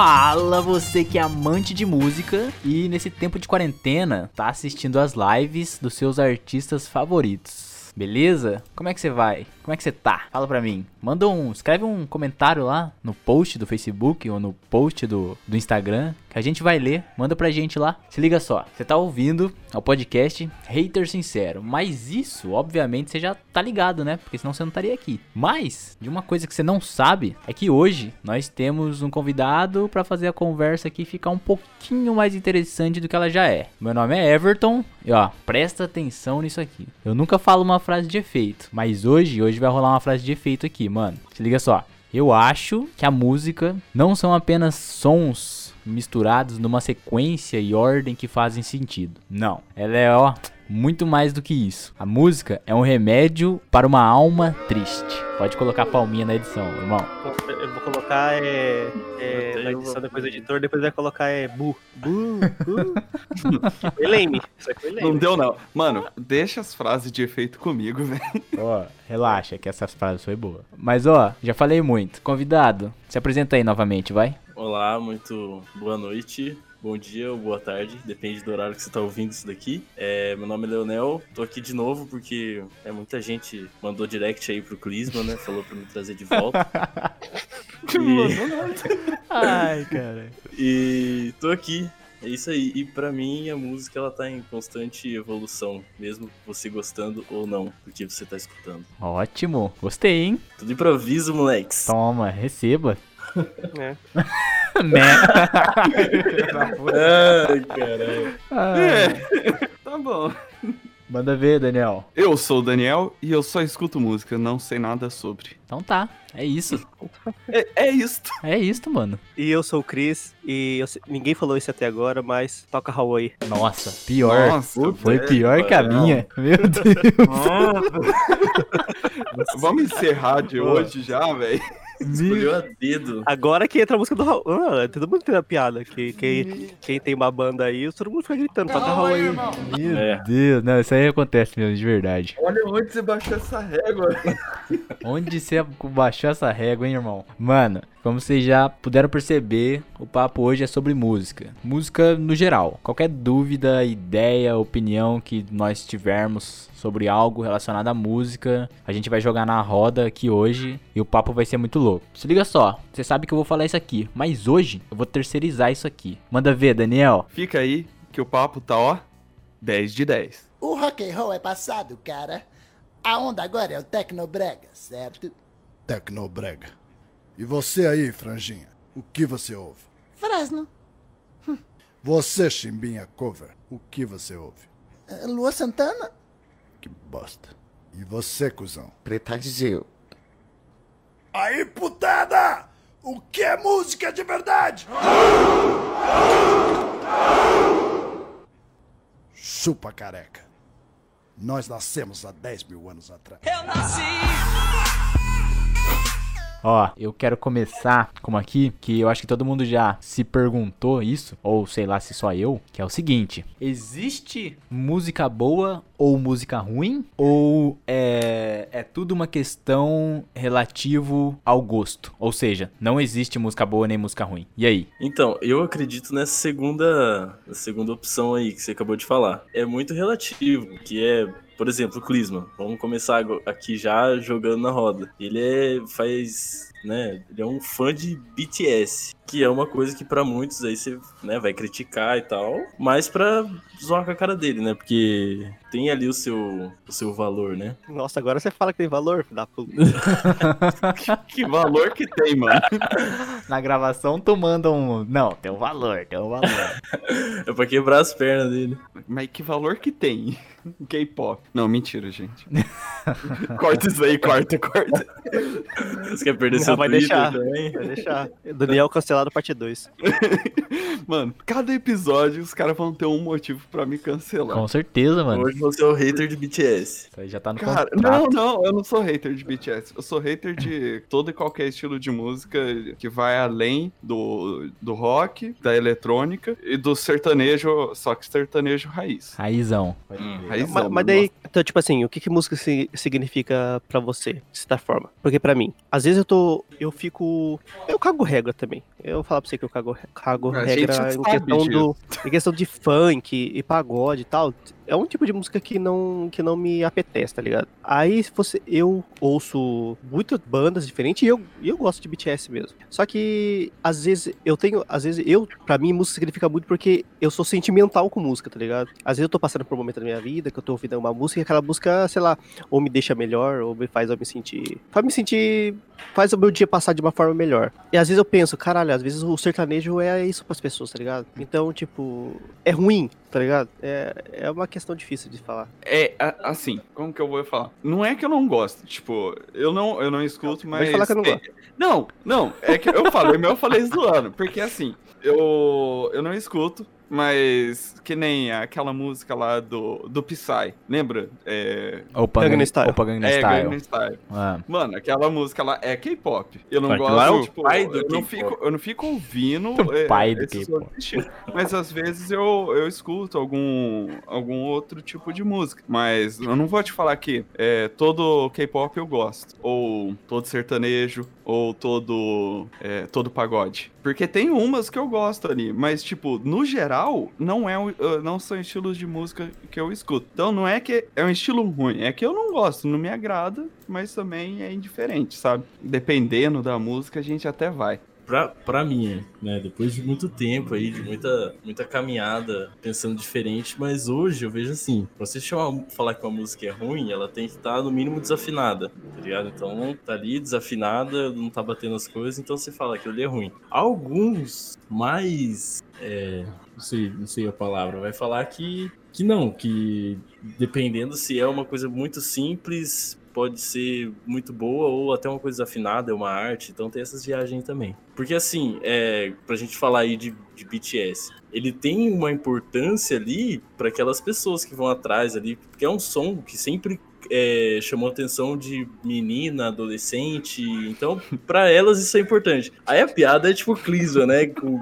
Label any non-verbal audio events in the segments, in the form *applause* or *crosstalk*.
Fala você que é amante de música e nesse tempo de quarentena tá assistindo as lives dos seus artistas favoritos. Beleza? Como é que você vai? Como é que você tá? Fala pra mim. Manda um. Escreve um comentário lá no post do Facebook ou no post do, do Instagram. Que a gente vai ler. Manda pra gente lá. Se liga só. Você tá ouvindo ao podcast Hater Sincero. Mas isso, obviamente, você já tá ligado, né? Porque senão você não estaria aqui. Mas, de uma coisa que você não sabe, é que hoje nós temos um convidado para fazer a conversa aqui ficar um pouquinho mais interessante do que ela já é. Meu nome é Everton. E ó, presta atenção nisso aqui. Eu nunca falo uma frase de efeito. Mas hoje, hoje vai rolar uma frase de efeito aqui, mano. Se liga só. Eu acho que a música não são apenas sons misturados numa sequência e ordem que fazem sentido. Não. Ela é, ó, muito mais do que isso. A música é um remédio para uma alma triste. Pode colocar palminha na edição, irmão. Eu vou colocar é, é, na edição depois do editor, depois vai colocar é bu. Bu, bu. *laughs* foi lame. Isso foi lame. Não deu, não. Mano, deixa as frases de efeito comigo, *laughs* velho. Ó, relaxa que essas frases foi boa. Mas ó, já falei muito. Convidado, se apresenta aí novamente, vai. Olá, muito boa noite. Bom dia ou boa tarde, depende do horário que você tá ouvindo isso daqui. É, meu nome é Leonel, tô aqui de novo porque é, muita gente mandou direct aí pro Clisma, né? Falou pra me trazer de volta. *laughs* e... Ai, cara. *laughs* e tô aqui. É isso aí. E pra mim a música ela tá em constante evolução, mesmo você gostando ou não do que você tá escutando. Ótimo. Gostei, hein? Tudo improviso, moleques. Toma, receba. É. *laughs* né? Ai, caralho. Ai. Tá bom. Manda ver, Daniel. Eu sou o Daniel e eu só escuto música, não sei nada sobre. Então tá, é isso. É, é isto. É isso, mano. E eu sou o Chris, e sei- ninguém falou isso até agora, mas toca Hawaii. Nossa, pior. Nossa, Foi velho, pior que a não. minha. Meu Deus. *laughs* Vamos encerrar de hoje já, velho. Escolheu a dedo. Agora que entra a música do Hawaii. Ah, todo mundo tem a piada. Que, quem, quem tem uma banda aí, todo mundo fica gritando, toca Hawaii. Meu É. Deus. Não, isso aí acontece mesmo, de verdade. Olha onde você baixou essa régua. Onde você baixou essa régua, hein, irmão? Mano, como vocês já puderam perceber, o papo hoje é sobre música. Música no geral. Qualquer dúvida, ideia, opinião que nós tivermos sobre algo relacionado à música, a gente vai jogar na roda aqui hoje e o papo vai ser muito louco. Se liga só, você sabe que eu vou falar isso aqui, mas hoje eu vou terceirizar isso aqui. Manda ver, Daniel. Fica aí que o papo tá, ó, 10 de 10. O rock and roll é passado, cara. A onda agora é o Tecnobrega, certo? Tecnobrega. E você aí, franjinha, o que você ouve? Fresno. Você, chimbinha cover, o que você ouve? Eh, Lua Santana. Que bosta. E você, cuzão? Preta Gil. Aí, putada! O que é música de verdade? Chupa careca. Nós nascemos há 10 mil anos atrás. Ó, eu quero começar como aqui, que eu acho que todo mundo já se perguntou isso, ou sei lá se só eu, que é o seguinte: existe música boa ou música ruim? Ou é, é tudo uma questão relativo ao gosto? Ou seja, não existe música boa nem música ruim. E aí? Então, eu acredito nessa segunda, segunda opção aí que você acabou de falar. É muito relativo, que é, por exemplo, o Clisma. Vamos começar aqui já jogando na roda. Ele é, faz, né, ele é um fã de BTS, que é uma coisa que pra muitos aí você, né, vai criticar e tal, mas pra zoar com a cara dele, né? Porque tem ali o seu, o seu valor, né? Nossa, agora você fala que tem valor, filho da puta. *laughs* Que valor que tem, mano. *laughs* Na gravação tu manda um. Não, tem um valor, tem um valor. É pra quebrar as pernas dele. Mas que valor que tem? K-pop. Não, mentira, gente. *laughs* corta isso aí, corta, corta. Você quer perder seu vai deixar. também? Vai deixar. *laughs* Daniel cancelado parte 2. *laughs* Mano, cada episódio os caras vão ter um motivo pra me cancelar. Com certeza, mano. Hoje você é o hater de BTS. Isso aí já tá no Cara, contrato. não, não, eu não sou hater de BTS. Eu sou hater de todo e qualquer estilo de música que vai além do, do rock, da eletrônica e do sertanejo, só que sertanejo raiz. Raizão. Hum. Raizão, Mas, mas daí, então, tipo assim, o que, que música si- significa pra você, de certa forma? Porque pra mim, às vezes eu tô eu, eu fico. Eu cago regra também. Eu vou falar pra você que eu cago, cago regra em questão, do, em questão de funk e pagode e tal. É um tipo de música que não, que não me apetece, tá ligado? Aí se você, eu ouço muitas bandas diferentes e eu, eu gosto de BTS mesmo. Só que às vezes eu tenho. Às vezes eu, pra mim, música significa muito porque eu sou sentimental com música, tá ligado? Às vezes eu tô passando por um momento da minha vida que eu tô ouvindo uma música e aquela música, sei lá, ou me deixa melhor, ou me faz eu me sentir. Faz me sentir. Faz o meu dia passar de uma forma melhor. E às vezes eu penso, caralho, às vezes o sertanejo é isso pras pessoas, tá ligado? Então, tipo, é ruim, tá ligado? É, é uma questão difícil de falar. É, a- assim, como que eu vou falar? Não é que eu não gosto, tipo, eu não, eu não escuto, mas... Pode falar que eu não é- gosto. Não, não, é que eu falo, eu falei zoando, porque assim, eu, eu não escuto, mas que nem aquela música lá do, do Psy, lembra? É, Opa, Gangnam Gangnam Style. Opa, Gangnam é Style. Gangnam Style. Ah. Mano, aquela música lá é K-pop. Eu não lá é o gosto, tipo, pai do eu, não fico, eu não fico ouvindo *laughs* O é, pai do K-pop. Mas às vezes eu, eu escuto algum, algum outro tipo de música. Mas eu não vou te falar que é, todo K-pop eu gosto. Ou todo sertanejo, ou todo, é, todo pagode. Porque tem umas que eu gosto ali. Mas, tipo, no geral, não, é, um- não são estilos de música que eu escuto. Então não é que é um estilo ruim, é que eu não gosto, não me agrada, mas também é indiferente, sabe? Dependendo da música, a gente até vai. Pra, pra mim, né? Depois de muito tempo aí, de muita, muita caminhada pensando diferente, mas hoje eu vejo assim: pra você chamar, falar que uma música é ruim, ela tem que estar no mínimo desafinada, tá ligado? Então tá ali desafinada, não tá batendo as coisas, então você fala que ele é ruim. Alguns mais. É, não, sei, não sei a palavra, vai falar que, que não, que dependendo se é uma coisa muito simples. Pode ser muito boa ou até uma coisa afinada, é uma arte, então tem essas viagens também. Porque assim, é, pra gente falar aí de, de BTS, ele tem uma importância ali para aquelas pessoas que vão atrás ali, porque é um som que sempre é, chamou atenção de menina, adolescente, então pra elas isso é importante. Aí a piada é tipo Clisma, né, com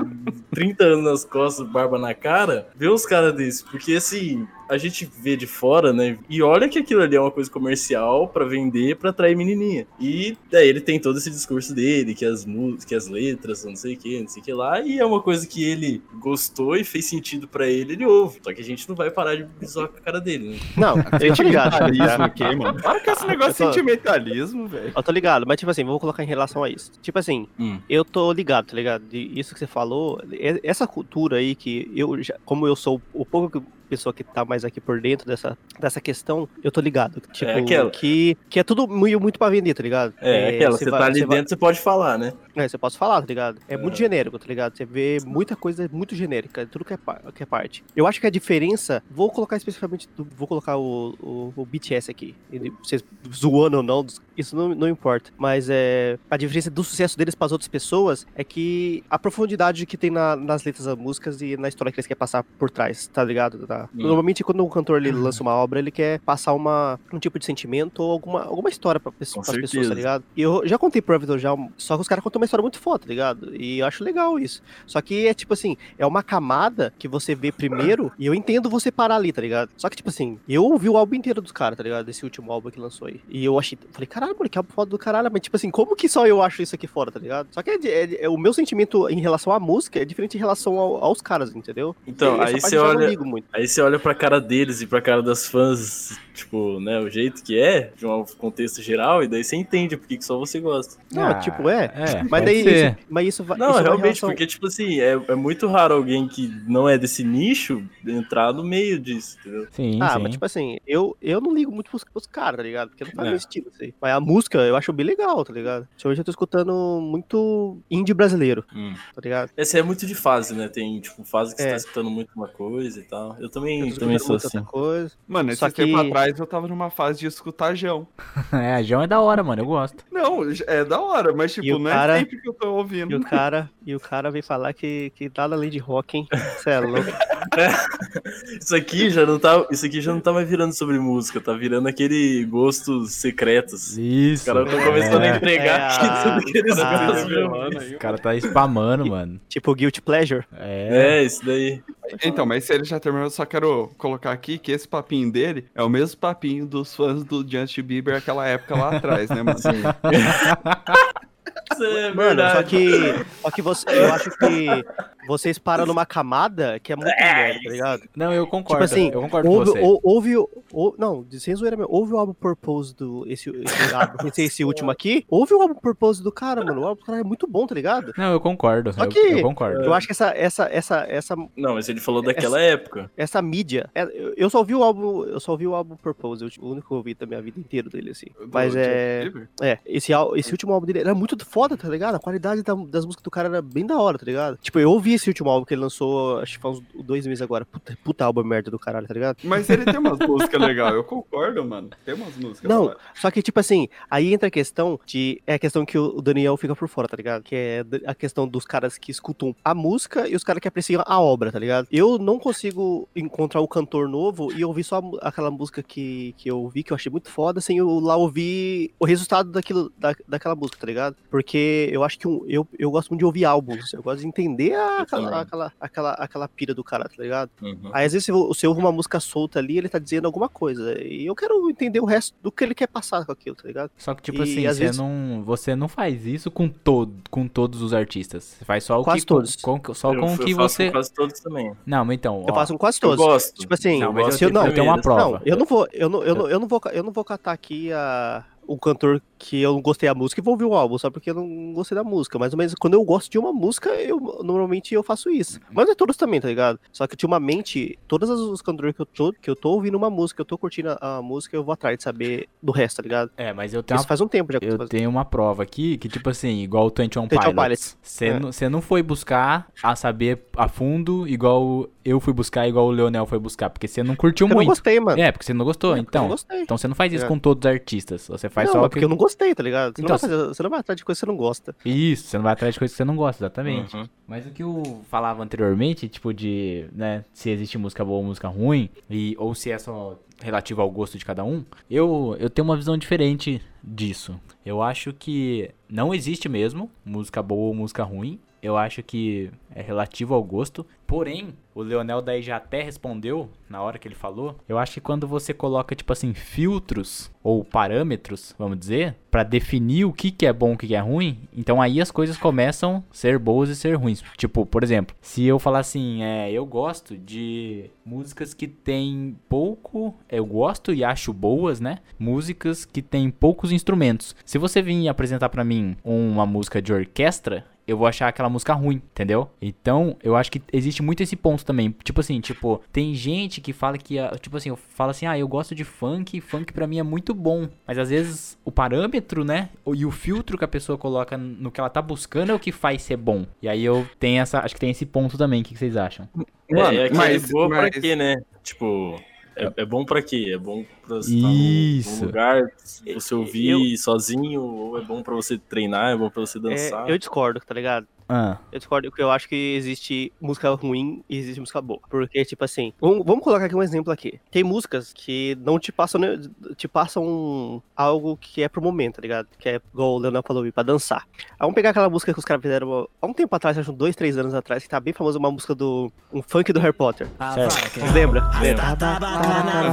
30 anos nas costas, barba na cara, vê os caras desses, porque assim, a gente vê de fora, né, e olha que aquilo ali é uma coisa comercial pra vender, pra atrair menininha. E daí ele tem todo esse discurso dele, que as músicas, que as letras, não sei o que, não sei o que lá, e é uma coisa que ele gostou e fez sentido pra ele, ele ouve. Só que a gente não vai parar de bisoar com a cara dele, né? Não, *laughs* eu tô ligado. Sentimentalismo aqui, mano. Para com esse negócio de tô- sentimentalismo, velho. Eu tô ligado, mas tipo assim, vou colocar em relação a isso. Tipo assim, Hum. eu tô ligado, tá ligado? De isso que você falou, e- essa cultura aí que eu já, como eu sou o pouco que- pessoa que tá mais aqui por dentro dessa, dessa questão, eu tô ligado. Tipo, aquela. que, que é tudo muito, muito pra vender, tá ligado? É, aquela, você vai- tá ali vai- dentro, você pode falar, né? É, você pode falar, tá ligado? É muito genérico, tá ligado? Você vê muita coisa muito genérica, tudo que é, que é parte. Eu acho que a diferença, vou colocar especificamente, do- vou colocar o, o, o BTS aqui, ele, vocês zoando ou não, isso não, não importa. Mas é, a diferença do sucesso deles para as outras pessoas é que a profundidade que tem na- nas letras das músicas e na história que eles querem passar por trás, tá ligado? Tá? Hum. Normalmente quando um cantor ele lança uma obra, ele quer passar uma, um tipo de sentimento ou alguma, alguma história para as pessoas, tá ligado? E eu já contei pro Vitor já, só que os caras contam uma história muito foda, tá ligado? E eu acho legal isso. Só que é tipo assim, é uma camada que você vê primeiro e eu entendo você parar ali, tá ligado? Só que tipo assim, eu ouvi o álbum inteiro dos caras, tá ligado? Desse último álbum que lançou aí. E eu achei, falei, caralho, mano, que álbum foda do caralho, mas tipo assim, como que só eu acho isso aqui fora, tá ligado? Só que é, é- é- o meu sentimento em relação à música é diferente em relação ao- aos caras, entendeu? Então, aí você olha- não ligo muito. Aí você olha pra cara deles e pra cara das fãs, tipo, né, o jeito que é, de um contexto geral, e daí você entende por que que só você gosta. Não, Ah, tipo, é. é Mas daí, ser. isso, mas isso vai. Não, isso realmente, relação- porque, tipo assim, é, é muito raro alguém que não é desse nicho entrar no meio disso, entendeu? Sim, Ah, sim. mas tipo assim, eu, eu não ligo muito pros, pros caras, tá ligado? Porque não tá É. no meu estilo, assim. Mas a música eu acho bem legal, tá ligado? Hoje eu tô escutando muito indie brasileiro, tá ligado? Essa é muito de fase, né? Tem, tipo, fase que você É. tá escutando muito uma coisa e tal. Eu também, Eu tô também escutando sou assim. outra coisa. Mano, esse Só tempo que- atrás eu tava numa fase de escutar Jão. *laughs* É, a João é da hora, mano. Eu gosto. Não, é da hora, mas tipo, E não cara- *laughs* que eu tô ouvindo. E o cara, e o cara vem falar que, que nada além de rock, hein? Cê é louco. *laughs* Isso aqui já não tá. Isso aqui já não tá mais virando sobre música, tá virando aquele gostos secretos. Isso. Os caras estão começando a é. entregar É, aqui tudo que eles ah, gostam. O cara tá spamando, mano. tipo Guilty Pleasure. É. É, isso daí. Então, mas se ele já terminou, eu só quero colocar aqui que esse papinho dele é o mesmo papinho dos fãs do Justin Bieber aquela época lá atrás, né, mano? *laughs* Isso é Mano, verdade. só que. Só que você, eu acho que vocês param numa camada que é muito merda, tá ligado? Não, eu concordo. Tipo assim, eu concordo com Houve, você. ou- houve, não, de sem zoeira mesmo, houve o álbum Purpose do. Esse, esse álbum, sem ser esse *laughs* último aqui. Houve o álbum Purpose do cara, mano. O álbum do cara é muito bom, tá ligado? Não, eu concordo. Só eu, que- eu concordo. Eu acho que essa, essa, essa, essa, Não, mas ele falou daquela época. essa mídia. é- eu- eu só ouvi o álbum. Eu só ouvi o álbum Purpose, o único que eu ouvi da minha vida inteira dele, assim. Mas é. É, esse, esse último álbum dele era muito foda, tá ligado? A qualidade da- das músicas do cara era bem da hora, tá ligado? Tipo, eu ouvi esse último álbum que ele lançou, acho que faz uns dois meses agora. Puta, puta álbum merda do caralho, tá ligado? Mas ele tem umas músicas legais, eu concordo, mano. Tem umas músicas Não, legais. só que, tipo assim, aí entra a questão de. É a questão que o Daniel fica por fora, tá ligado? Que é a questão dos caras que escutam a música e os caras que apreciam a obra, tá ligado? Eu não consigo encontrar o cantor novo e ouvir só aquela música que, que eu ouvi, que eu achei muito foda, sem eu lá ouvir o resultado daquilo, da, daquela música, tá ligado? Porque eu acho que um- eu, eu gosto muito de ouvir álbuns, eu gosto de entender a- Eu aquela, aquela, aquela, aquela pira do cara, tá ligado? Uhum. Aí às vezes você, você ouve uma música solta ali, ele tá dizendo alguma coisa. E eu quero entender o resto do que ele quer passar com aquilo, tá ligado? Só que, tipo E, assim, às você, vezes- não, você não faz isso com, todo, com todos os artistas. Você faz só o Quase que. todos. Com, com- só Eu- com o eu que faço você. com quase todos também. Não, mas então. Eu ó, faço com quase Eu todos. gosto. Tipo assim, Não, mas eu eu, não, tenho- eu tenho uma prova. não, eu não vou, eu não, eu não, eu não vou, eu não vou catar aqui a o cantor que eu não gostei da música e vou ouvir o álbum só porque eu não gostei da música. Mais ou menos quando eu gosto de uma música, eu normalmente eu faço isso. Mas é todos também, tá ligado? Só que ultimamente, todos os- os cantores que eu tô, que eu tô ouvindo uma música, eu tô curtindo a, a música, eu vou atrás de saber do resto, tá ligado? É, mas eu tenho Isso uma faz um tempo já que eu tenho uma prova aqui que, tipo assim, igual o 21 21 Pilots. Você É. não, você não foi buscar a saber a fundo igual eu fui buscar, igual o Leonel foi buscar, porque você não curtiu Eu não muito. gostei, mano. É, porque você não gostou, É, então. não gostei. Então você não faz isso É. com todos os artistas. Você faz não, só é porque eu não gostei, tá ligado? Você, Então, não vai fazer- você não vai atrás de coisa que você não gosta. Isso, você não vai atrás de coisas que você não gosta, exatamente. Uhum. Mas o que eu falava anteriormente, tipo, de, né, se existe música boa ou música ruim, e, ou se é só relativo ao gosto de cada um, eu, eu tenho uma visão diferente disso. Eu acho que não existe mesmo música boa ou música ruim. Eu acho que é relativo ao gosto. Porém, o Leonel daí já até respondeu na hora que ele falou. Eu acho que quando você coloca, tipo assim, filtros ou parâmetros, vamos dizer, pra definir o que, que é bom e o que, que é ruim, então aí as coisas começam a ser boas e ser ruins. Tipo, por exemplo, se eu falar assim, é, eu gosto de músicas que tem pouco, eu gosto e acho boas, né? Músicas que tem poucos instrumentos. Se você vir apresentar pra mim uma música de orquestra, eu vou achar aquela música ruim, entendeu? Então, eu acho que existe muito esse ponto também. Tipo assim, tipo, tem gente que fala que, ah, tipo assim, eu falo assim, ah, eu gosto de funk, funk pra mim é muito bom. Mas às vezes o parâmetro, né, e o filtro que a pessoa coloca no que ela tá buscando é o que faz ser bom. E aí eu tenho essa, acho que tem esse ponto também. O que que vocês acham? Mano, é, é, que mas- é boa mas- pra quê, né? Tipo, é, é bom pra quê? É bom pra você Isso. estar num lugar, você ouvir sozinho, ou é bom pra você treinar, é bom pra você dançar. É, eu discordo, tá ligado? Ah, Eu discordo porque eu acho que existe música ruim e existe música boa. Porque, tipo assim, vamos, vamos colocar aqui um exemplo aqui. Tem músicas que não te passam, te passam algo que é pro momento, tá ligado? Que é, igual o Leonel falou, pra dançar. Vamos pegar aquela música que os caras fizeram há um tempo atrás, acho dois, três anos atrás, que tá bem famosa, uma música do. um funk do Harry Potter. certo. Vocês lembram? Lembra?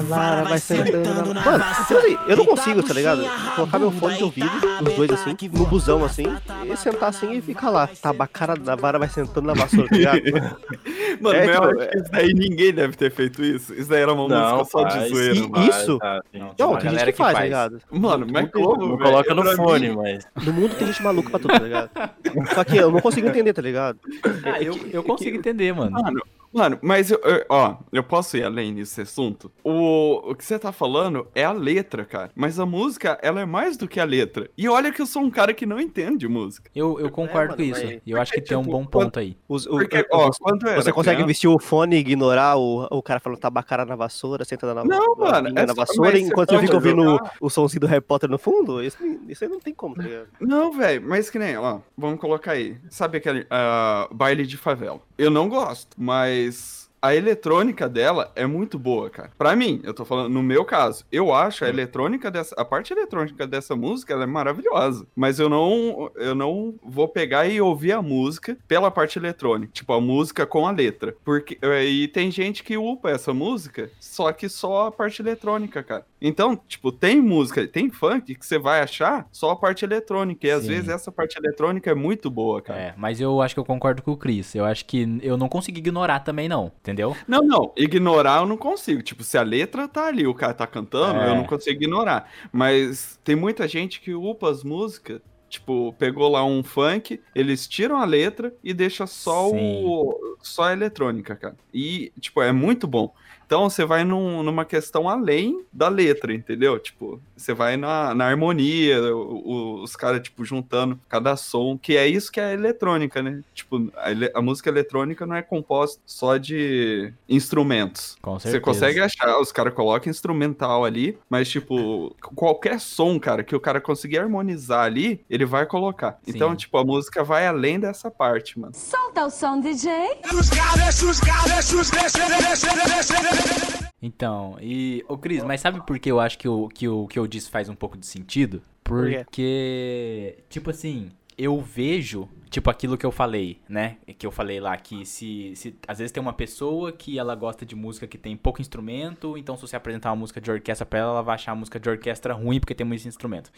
Mano, tipo assim, eu não consigo, tá ligado? Colocar meu fone de ouvido, os dois assim, no busão assim, e sentar assim e ficar lá. Tabacara da vara vai sentando na vassoura, tá ligado? *laughs* Mano, É, Mel, tipo, isso daí ninguém deve ter feito isso. Isso daí era uma Não, música só de zoeira. E- mano. isso? Sim. Não, Não, Tem gente que que faz, tá ligado? Mano, mas como, coloca no Pra fone, mim- mas. No mundo tem gente maluca pra tudo, tá ligado? *laughs* Só que eu não consigo entender, tá ligado? Ah, eu, eu consigo entender, mano. Mano, mano, mas eu, eu- ó, eu posso ir além desse assunto? O, o que você tá falando é a letra, cara. Mas a música, ela é mais do que a letra. E olha que eu sou um cara que não entende música. Eu, eu concordo mano, com isso. mas- E eu acho que Porque, tem um *laughs* tipo, bom ponto aí. Os- o- Porque, o- ó, quando eu era você consegue criança- vestir o fone e ignorar o, o cara falando tabacara na vassoura, senta na, Não, na, mano, na, é na só- vassoura, enquanto você fica ouvindo o, o somzinho do Harry Potter no fundo? Isso, isso aí não tem como, tá ligado? Não, velho, mas que nem, ó, vamos colocar aí. Sabe aquele ah, baile de favela? Eu não gosto, mas guys. A eletrônica dela é muito boa, cara. Pra mim, eu tô falando, no meu caso, eu acho a eletrônica dessa, a parte eletrônica dessa música, ela é maravilhosa. Mas eu não, eu não vou pegar e ouvir a música pela parte eletrônica, tipo a música com a letra. Porque e tem gente que upa essa música, só que só a parte eletrônica, cara. Então, tipo, tem música, tem funk que você vai achar só a parte eletrônica. E às Sim. vezes essa parte eletrônica é muito boa, cara. É, mas eu acho que eu concordo com o Chris. Eu acho que eu não consigo ignorar também, não. Entendeu? Não, não, ignorar eu não consigo. Tipo, se a letra tá ali, o cara tá cantando, É. eu não consigo ignorar. Mas tem muita gente que upa as músicas. Tipo, pegou lá um funk, eles tiram a letra e deixa só Sim. o só a eletrônica, cara. E, tipo, é muito bom. Então você vai num- numa questão além da letra, entendeu? Tipo, você vai na, na harmonia, o- o- os caras, tipo, juntando cada som, que é isso que é a eletrônica, né? Tipo, a, a música eletrônica não é composta só de instrumentos. Com Você consegue achar, os caras colocam instrumental ali, mas, tipo, qualquer som, cara, que o cara conseguir harmonizar ali, ele vai colocar. Sim. Então, tipo, a música vai além dessa parte, mano. Solta o som, DJ. Então, e. Ô, Cris, mas sabe por que eu acho que o que, o que eu disse faz um pouco de sentido? Por? Porque, tipo assim, eu vejo, tipo aquilo que eu falei, né? Que eu falei lá, que se, se. Às vezes tem uma pessoa que ela gosta de música que tem pouco instrumento, então se você apresentar uma música de orquestra pra ela, ela vai achar a música de orquestra ruim porque tem muito instrumento.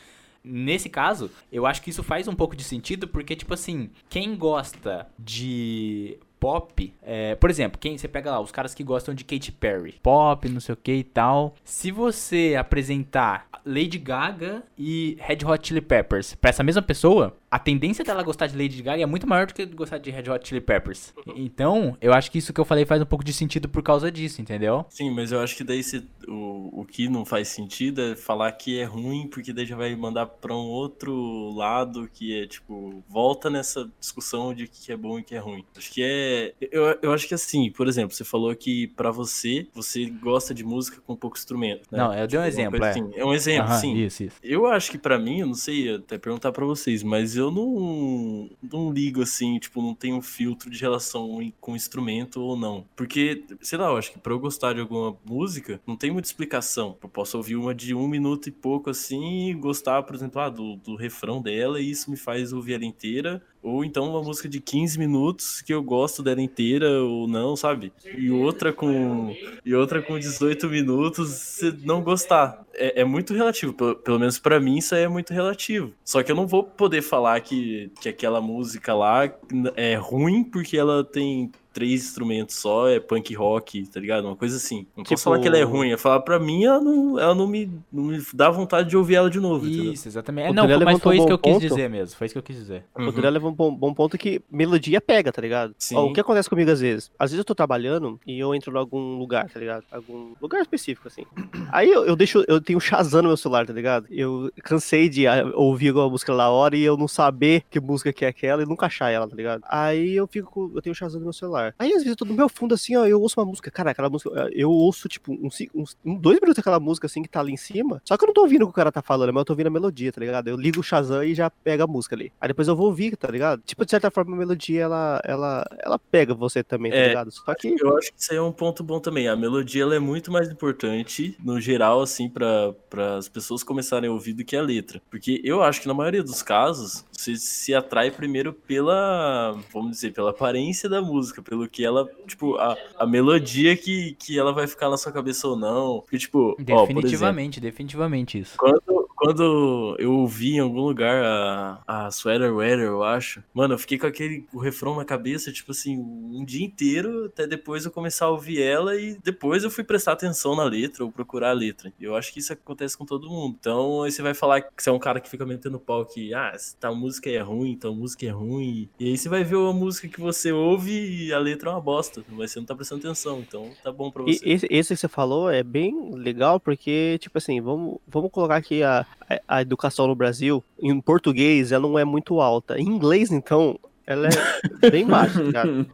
Nesse caso, eu acho que isso faz um pouco de sentido, porque, tipo assim, quem gosta de pop, é, por exemplo, quem você pega lá, os caras que gostam de Katy Perry, pop, não sei o que e tal. Se você apresentar Lady Gaga e Red Hot Chili Peppers pra essa mesma pessoa, a tendência dela gostar de Lady Gaga é muito maior do que gostar de Red Hot Chili Peppers. Então, eu acho que isso que eu falei faz um pouco de sentido por causa disso, entendeu? Sim, mas eu acho que daí se, o, o que não faz sentido é falar que é ruim, porque daí já vai mandar pra um outro lado que é tipo, volta nessa discussão de que é bom e que é ruim. Acho que é. Eu, eu acho que assim, por exemplo, você falou que pra você, você gosta de música com pouco instrumento. Né? Não, eu dei um uma exemplo, é. assim. É um exemplo, Aham, sim. Isso, isso. Eu acho que pra mim, eu não sei até perguntar pra vocês, mas eu não, não ligo assim, tipo, não tenho um filtro de relação em- com instrumento ou não. Porque, sei lá, eu acho que pra eu gostar de alguma música, não tem muita explicação. Eu posso ouvir uma de um minuto e pouco assim e gostar, por exemplo, ah, do, do refrão dela e isso me faz ouvir ela inteira. Ou então uma música de 15 minutos que eu gosto dela inteira ou não, sabe? E outra com e outra com 18 minutos você não gostar. É, é muito relativo. Pelo, pelo menos pra mim isso aí é muito relativo. Só que eu não vou poder falar que, que aquela música lá é ruim porque ela tem três instrumentos só, é punk rock, tá ligado? Uma coisa assim. Não Tipo- posso falar que ela é ruim, é falar pra mim, ela não, ela não, me, não me dá vontade de ouvir ela de novo, entendeu? Isso, exatamente. É, não, mas levantou foi um isso que eu quis ponto. dizer mesmo. Foi isso que eu quis dizer. O Duré leva um bom, bom ponto que melodia pega, tá ligado? Sim. Ó, o que acontece comigo às vezes? Às vezes eu tô trabalhando e eu entro em algum lugar, tá ligado? Algum lugar específico, assim. *clears throat* Aí eu, eu deixo, eu tenho Shazam no meu celular, tá ligado? Eu cansei de ah, ouvir alguma música lá hora e eu não saber que música que é aquela e nunca achar ela, tá ligado? Aí eu fico, eu tenho Shazam no meu celular. Aí às vezes eu tô no meu fundo assim, ó, eu ouço uma música, cara, aquela música, eu ouço tipo uns, um, dois minutos aquela música assim que tá ali em cima, só que eu não tô ouvindo o que o cara tá falando, mas eu tô ouvindo a melodia, tá ligado? Eu ligo o Shazam e já pega a música ali. Aí depois eu vou ouvir, tá ligado? Tipo, de certa forma a melodia ela, ela, ela pega você também, tá É. ligado? Só que Eu acho que isso aí é um ponto bom também. A melodia ela é muito mais importante, no geral, assim, para as pessoas começarem a ouvir do que a letra. Porque eu acho que na maioria dos casos, você se atrai primeiro pela, vamos dizer, pela aparência da música, pelo que ela, tipo, a, a melodia que, que ela vai ficar na sua cabeça ou não. Porque, tipo, ó, por exemplo, Definitivamente, definitivamente isso. quando, quando eu ouvi em algum lugar a, a Sweater Weather, eu acho, mano, eu fiquei com aquele o refrão na cabeça, tipo assim, um dia inteiro, até depois eu começar a ouvir ela e depois eu fui prestar atenção na letra ou procurar a letra. Eu acho que isso acontece com todo mundo. Então, aí você vai falar que você é um cara que fica metendo pau que, ah, tal música é ruim, tal música é ruim. E aí você vai ver uma música que você ouve e a letra é uma bosta, mas você não tá prestando atenção, então tá bom pra E você. esse, esse que você falou é bem legal porque, tipo assim, vamos, vamos colocar aqui a, a, a educação no Brasil, em português ela não é muito alta. Em inglês, então, ela é bem *laughs* baixa, tá ligado?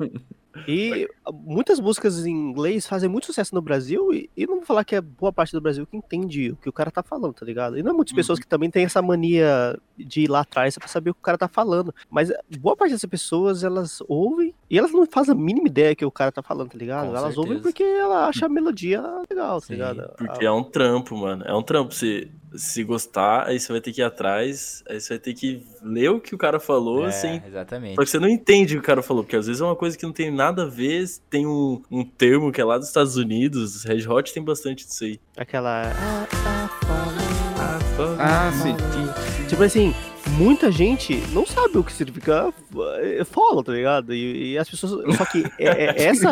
E muitas músicas em inglês fazem muito sucesso no Brasil e, e não vou falar que é boa parte do Brasil que entende o que o cara tá falando, tá ligado? E não é muitas pessoas que também têm essa mania de ir lá atrás pra saber o que o cara tá falando. Mas boa parte dessas pessoas, elas ouvem e elas não fazem a mínima ideia que o cara tá falando, tá ligado? Com elas ouvem certeza. porque ela acha a melodia legal, tá Sim, ligado? Porque é um trampo, mano. É um trampo. Se, se gostar, aí você vai ter que ir atrás, aí você vai ter que ler o que o cara falou, É, sem exatamente. Só que você não entende o que o cara falou, porque às vezes é uma coisa que não tem nada a ver, tem um, um termo que é lá dos Estados Unidos, Red Hot tem bastante disso aí. Aquela. Ah, ah, Ah, sim. Tipo assim, muita gente não sabe o que significa eh, follow, tá ligado? E, e as pessoas. Só que é- é- *laughs* essa,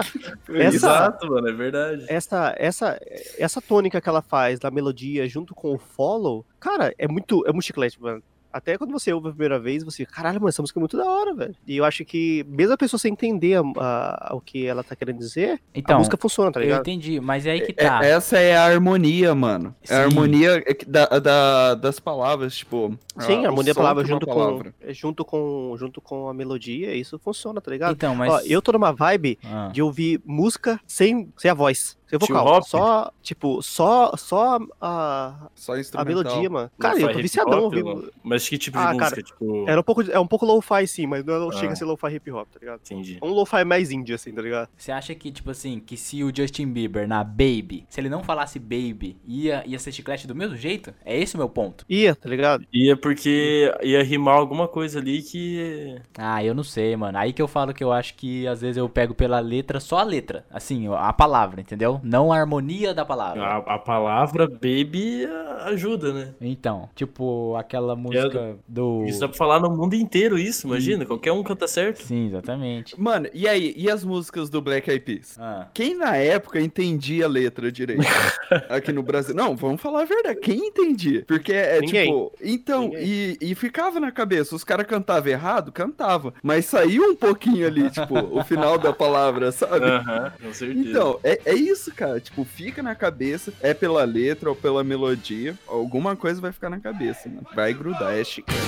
essa, Exato, mano, é verdade. essa, essa, essa tônica que ela faz da melodia junto com o follow, cara, é muito, é muito chiclete, mano. Até quando você ouve a primeira vez, você, caralho, mano, essa música é muito da hora, velho. E eu acho que, mesmo a pessoa sem entender a- a- o que ela tá querendo dizer, Então, a música funciona, tá eu ligado? entendi, mas é aí que É- tá. essa é a harmonia, mano. É Sim. a harmonia é que da, da- das palavras, tipo. Sim, a a harmonia da som palavra junto palavra. com, junto com junto com a melodia, isso funciona, tá ligado? Então, mas. Ó, eu tô numa vibe Ah, de ouvir música sem, sem a voz, sem Tio vocal. Hop? Só, tipo, só, só a, Só a melodia, mano. Cara, eu tô viciadão ouvindo. Mas que tipo Ah, de cara, música? Tipo. Era um pouco, é um pouco lo-fi sim, mas não Ah. chega a ser lo-fi hip hop, tá ligado? Entendi. É um lo-fi mais indie, assim, tá ligado? Você acha que, tipo assim, que se o Justin Bieber na Baby, se ele não falasse Baby, ia, ia ser chiclete do mesmo jeito? É esse o meu ponto. Ia, tá ligado? Ia porque ia rimar alguma coisa ali que. Ah, eu não sei, mano. Aí que eu falo que eu acho que às vezes eu pego pela letra, só a letra. Assim, a palavra, entendeu? Não a harmonia da palavra. A, a palavra baby ajuda, né? Então, tipo, aquela música do. Isso dá pra falar no mundo inteiro, isso, imagina. Qualquer um canta certo. Sim, exatamente. Mano, e aí? E as músicas do Black Eyed Peas? Ah, Quem na época entendia a letra direito *laughs* aqui no Brasil? Não, vamos falar a verdade. Quem entendia? Porque é Ninguém. tipo. Então, Ninguém. e, e ficava na cabeça. Os caras cantavam errado? Cantava. Mas saiu um pouquinho ali, tipo, o final da palavra, sabe? Aham, com certeza. Então, é, é isso, cara. Tipo, fica na cabeça, é pela letra ou pela melodia. Alguma coisa vai ficar na cabeça, mano. Vai grudar, é chiclete.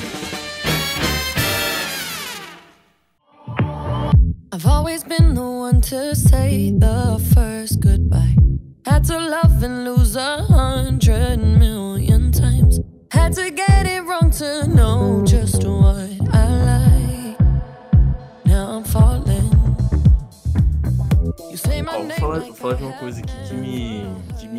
I've always been the one to say the first goodbye. Had to love and lose a hundred million times. Had to get it wrong to know just what I like. You say my Ó, vou falar, vou falar de uma coisa aqui que me,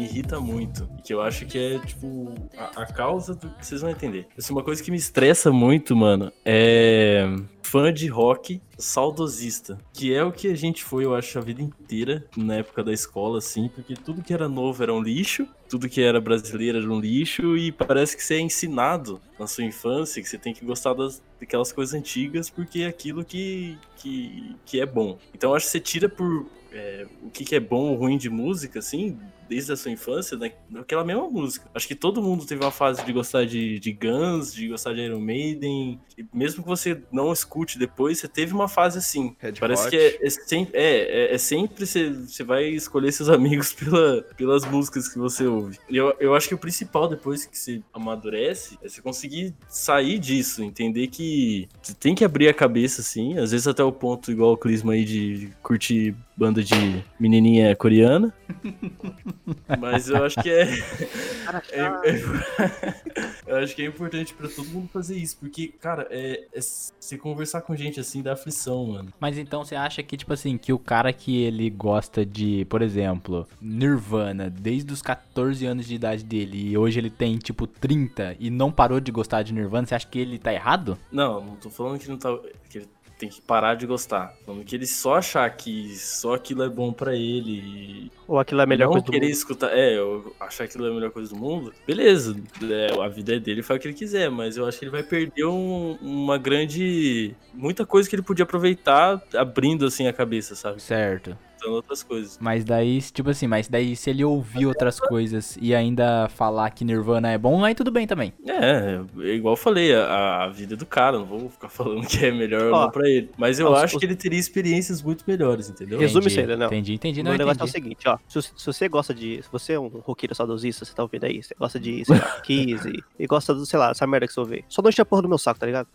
me irrita muito. Que eu acho que é, tipo, a, a causa do que vocês vão entender. Assim, uma coisa que me estressa muito, mano, é fã de rock saudosista. Que é o que a gente foi, eu acho, a vida inteira, na época da escola, assim, porque tudo que era novo era um lixo, tudo que era brasileiro era um lixo, e parece que você é ensinado na sua infância que você tem que gostar das, daquelas coisas antigas, porque é aquilo que, que, que é bom. Então acho que você tira por é, o que, que é bom ou ruim de música, assim, desde a sua infância, né, naquela mesma música. Acho que todo mundo teve uma fase de gostar de, de Guns, de gostar de Iron Maiden, e mesmo que você não escute depois, você teve uma fase assim. Red Parece Hot. que é, é sempre, é, é, é sempre você, você vai escolher seus *laughs* amigos pela, pelas músicas que você ouve. E eu, eu acho que o principal, depois que você amadurece, é você conseguir sair disso, entender que você tem que abrir a cabeça, assim, às vezes até o ponto, igual o Clisma aí, de curtir banda de menininha coreana. *laughs* Mas eu acho que é. *laughs* é- é- *laughs* eu acho que é importante pra todo mundo fazer isso, porque, cara, é, é você conversar com gente assim dá aflição, mano. Mas então você acha que, tipo assim, que o cara que ele gosta de, por exemplo, Nirvana, desde os 14 anos de idade dele, e hoje ele tem, tipo, 30 e não parou de gostar de Nirvana, você acha que ele tá errado? Não, não tô falando que não tá. Que ele tem que parar de gostar. Tô falando que ele só achar que só aquilo é bom pra ele e Ou aquilo é a melhor não coisa do querer mundo. escutar. É, eu achar aquilo é a melhor coisa do mundo. Beleza, é, a vida é dele, faz o que ele quiser, mas eu acho que ele vai perder um- uma grande. muita coisa que ele podia aproveitar abrindo assim a cabeça, sabe? Certo. Escutando outras coisas. Mas daí, tipo assim, mas daí se ele ouvir outras coisas e ainda falar que Nirvana é bom, aí tudo bem também. É, é igual eu falei, a, a vida do cara, não vou ficar *laughs* falando que é melhor ou não pra ele. Mas eu ó, acho os- que ele teria experiências muito melhores, entendeu? Resume Entendi, isso aí, Leonel. Entendi, entendi, O não meu negócio é o entendi. seguinte, ó. Se, se você gosta de. Se você é um roqueiro saudosista, você tá ouvindo aí, você gosta de, sei lá, *laughs* Kiss e, e gosta do, sei lá, essa merda que você ouve. Só não enche a porra do meu saco, tá ligado?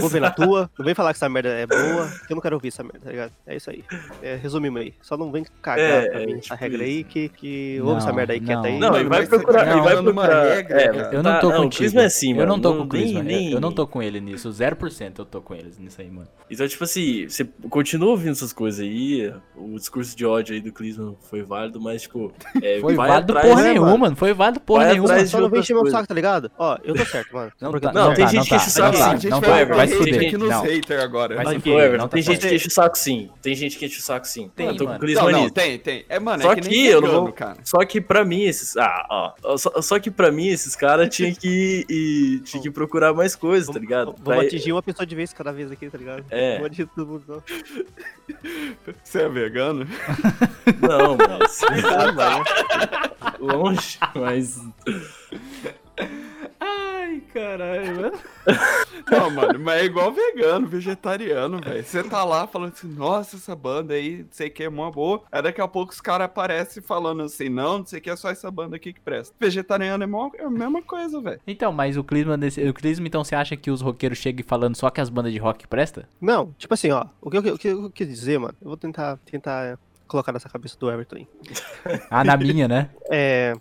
Vou ver na tua, não vem falar que essa merda é boa, que eu não quero ouvir essa merda, tá ligado? É isso aí. É, resumimos aí. Só não vem cagar É, pra mim tipo essa regra isso. aí que, que Não, ouve essa merda aí não. quieta aí. Não, e vai procurar, tá e vai procurar. regra, é. Eu não tá- tô não, o contigo. Clisma é assim, eu mano. não tô com o nem- Clisma. nem- Eu não tô com ele nisso. 0% eu tô com eles nisso aí, mano. Então, tipo assim, você continua ouvindo essas coisas aí, o discurso de ódio aí do Clisman foi válido, mas, tipo, *laughs* é, Foi vai válido atrás, porra né, nenhuma, mano? Foi válido porra Vai nenhuma. Só não vem encher meu saco, tá ligado? Ó, eu tô certo, mano. Não Porque- tá, Não, não tem tá, gente não que tá. enche o saco Não assim, tá, não vai, vai, se fuder. Não. Não tá tem gente que enche o saco sim. Tem gente que enche o saco sim. Tem, eu com mano. Não, não, tem, tem. É, mano, Só é que, nem que eu não vou. cara. Só que pra mim, esses. Ah, ó. Só, só que pra mim, esses caras tinham que ir, tinha que procurar mais coisas, tá ligado? Vamos Pra- atingir uma pessoa de vez cada vez aqui, tá ligado? É. Atingir todo mundo. Você é vegano? Não, mas. *laughs* Longe, mas. Ai, caralho. *laughs* Não, mano, mas é igual vegano, vegetariano, velho. Você tá lá falando assim, nossa, essa banda aí, não sei o que, é mó boa. Aí daqui a pouco os caras aparecem falando assim, não, não sei o que, é só essa banda aqui que presta. Vegetariano é, mó, é a mesma coisa, velho. Então, mas o Clisma, desse, o Clisma, então, você acha que os roqueiros chegam falando só que as bandas de rock presta? Não, tipo assim, ó. O que eu, o que eu quis dizer, mano, eu vou tentar, tentar colocar nessa cabeça do Everton aí. Ah, na minha, né? É.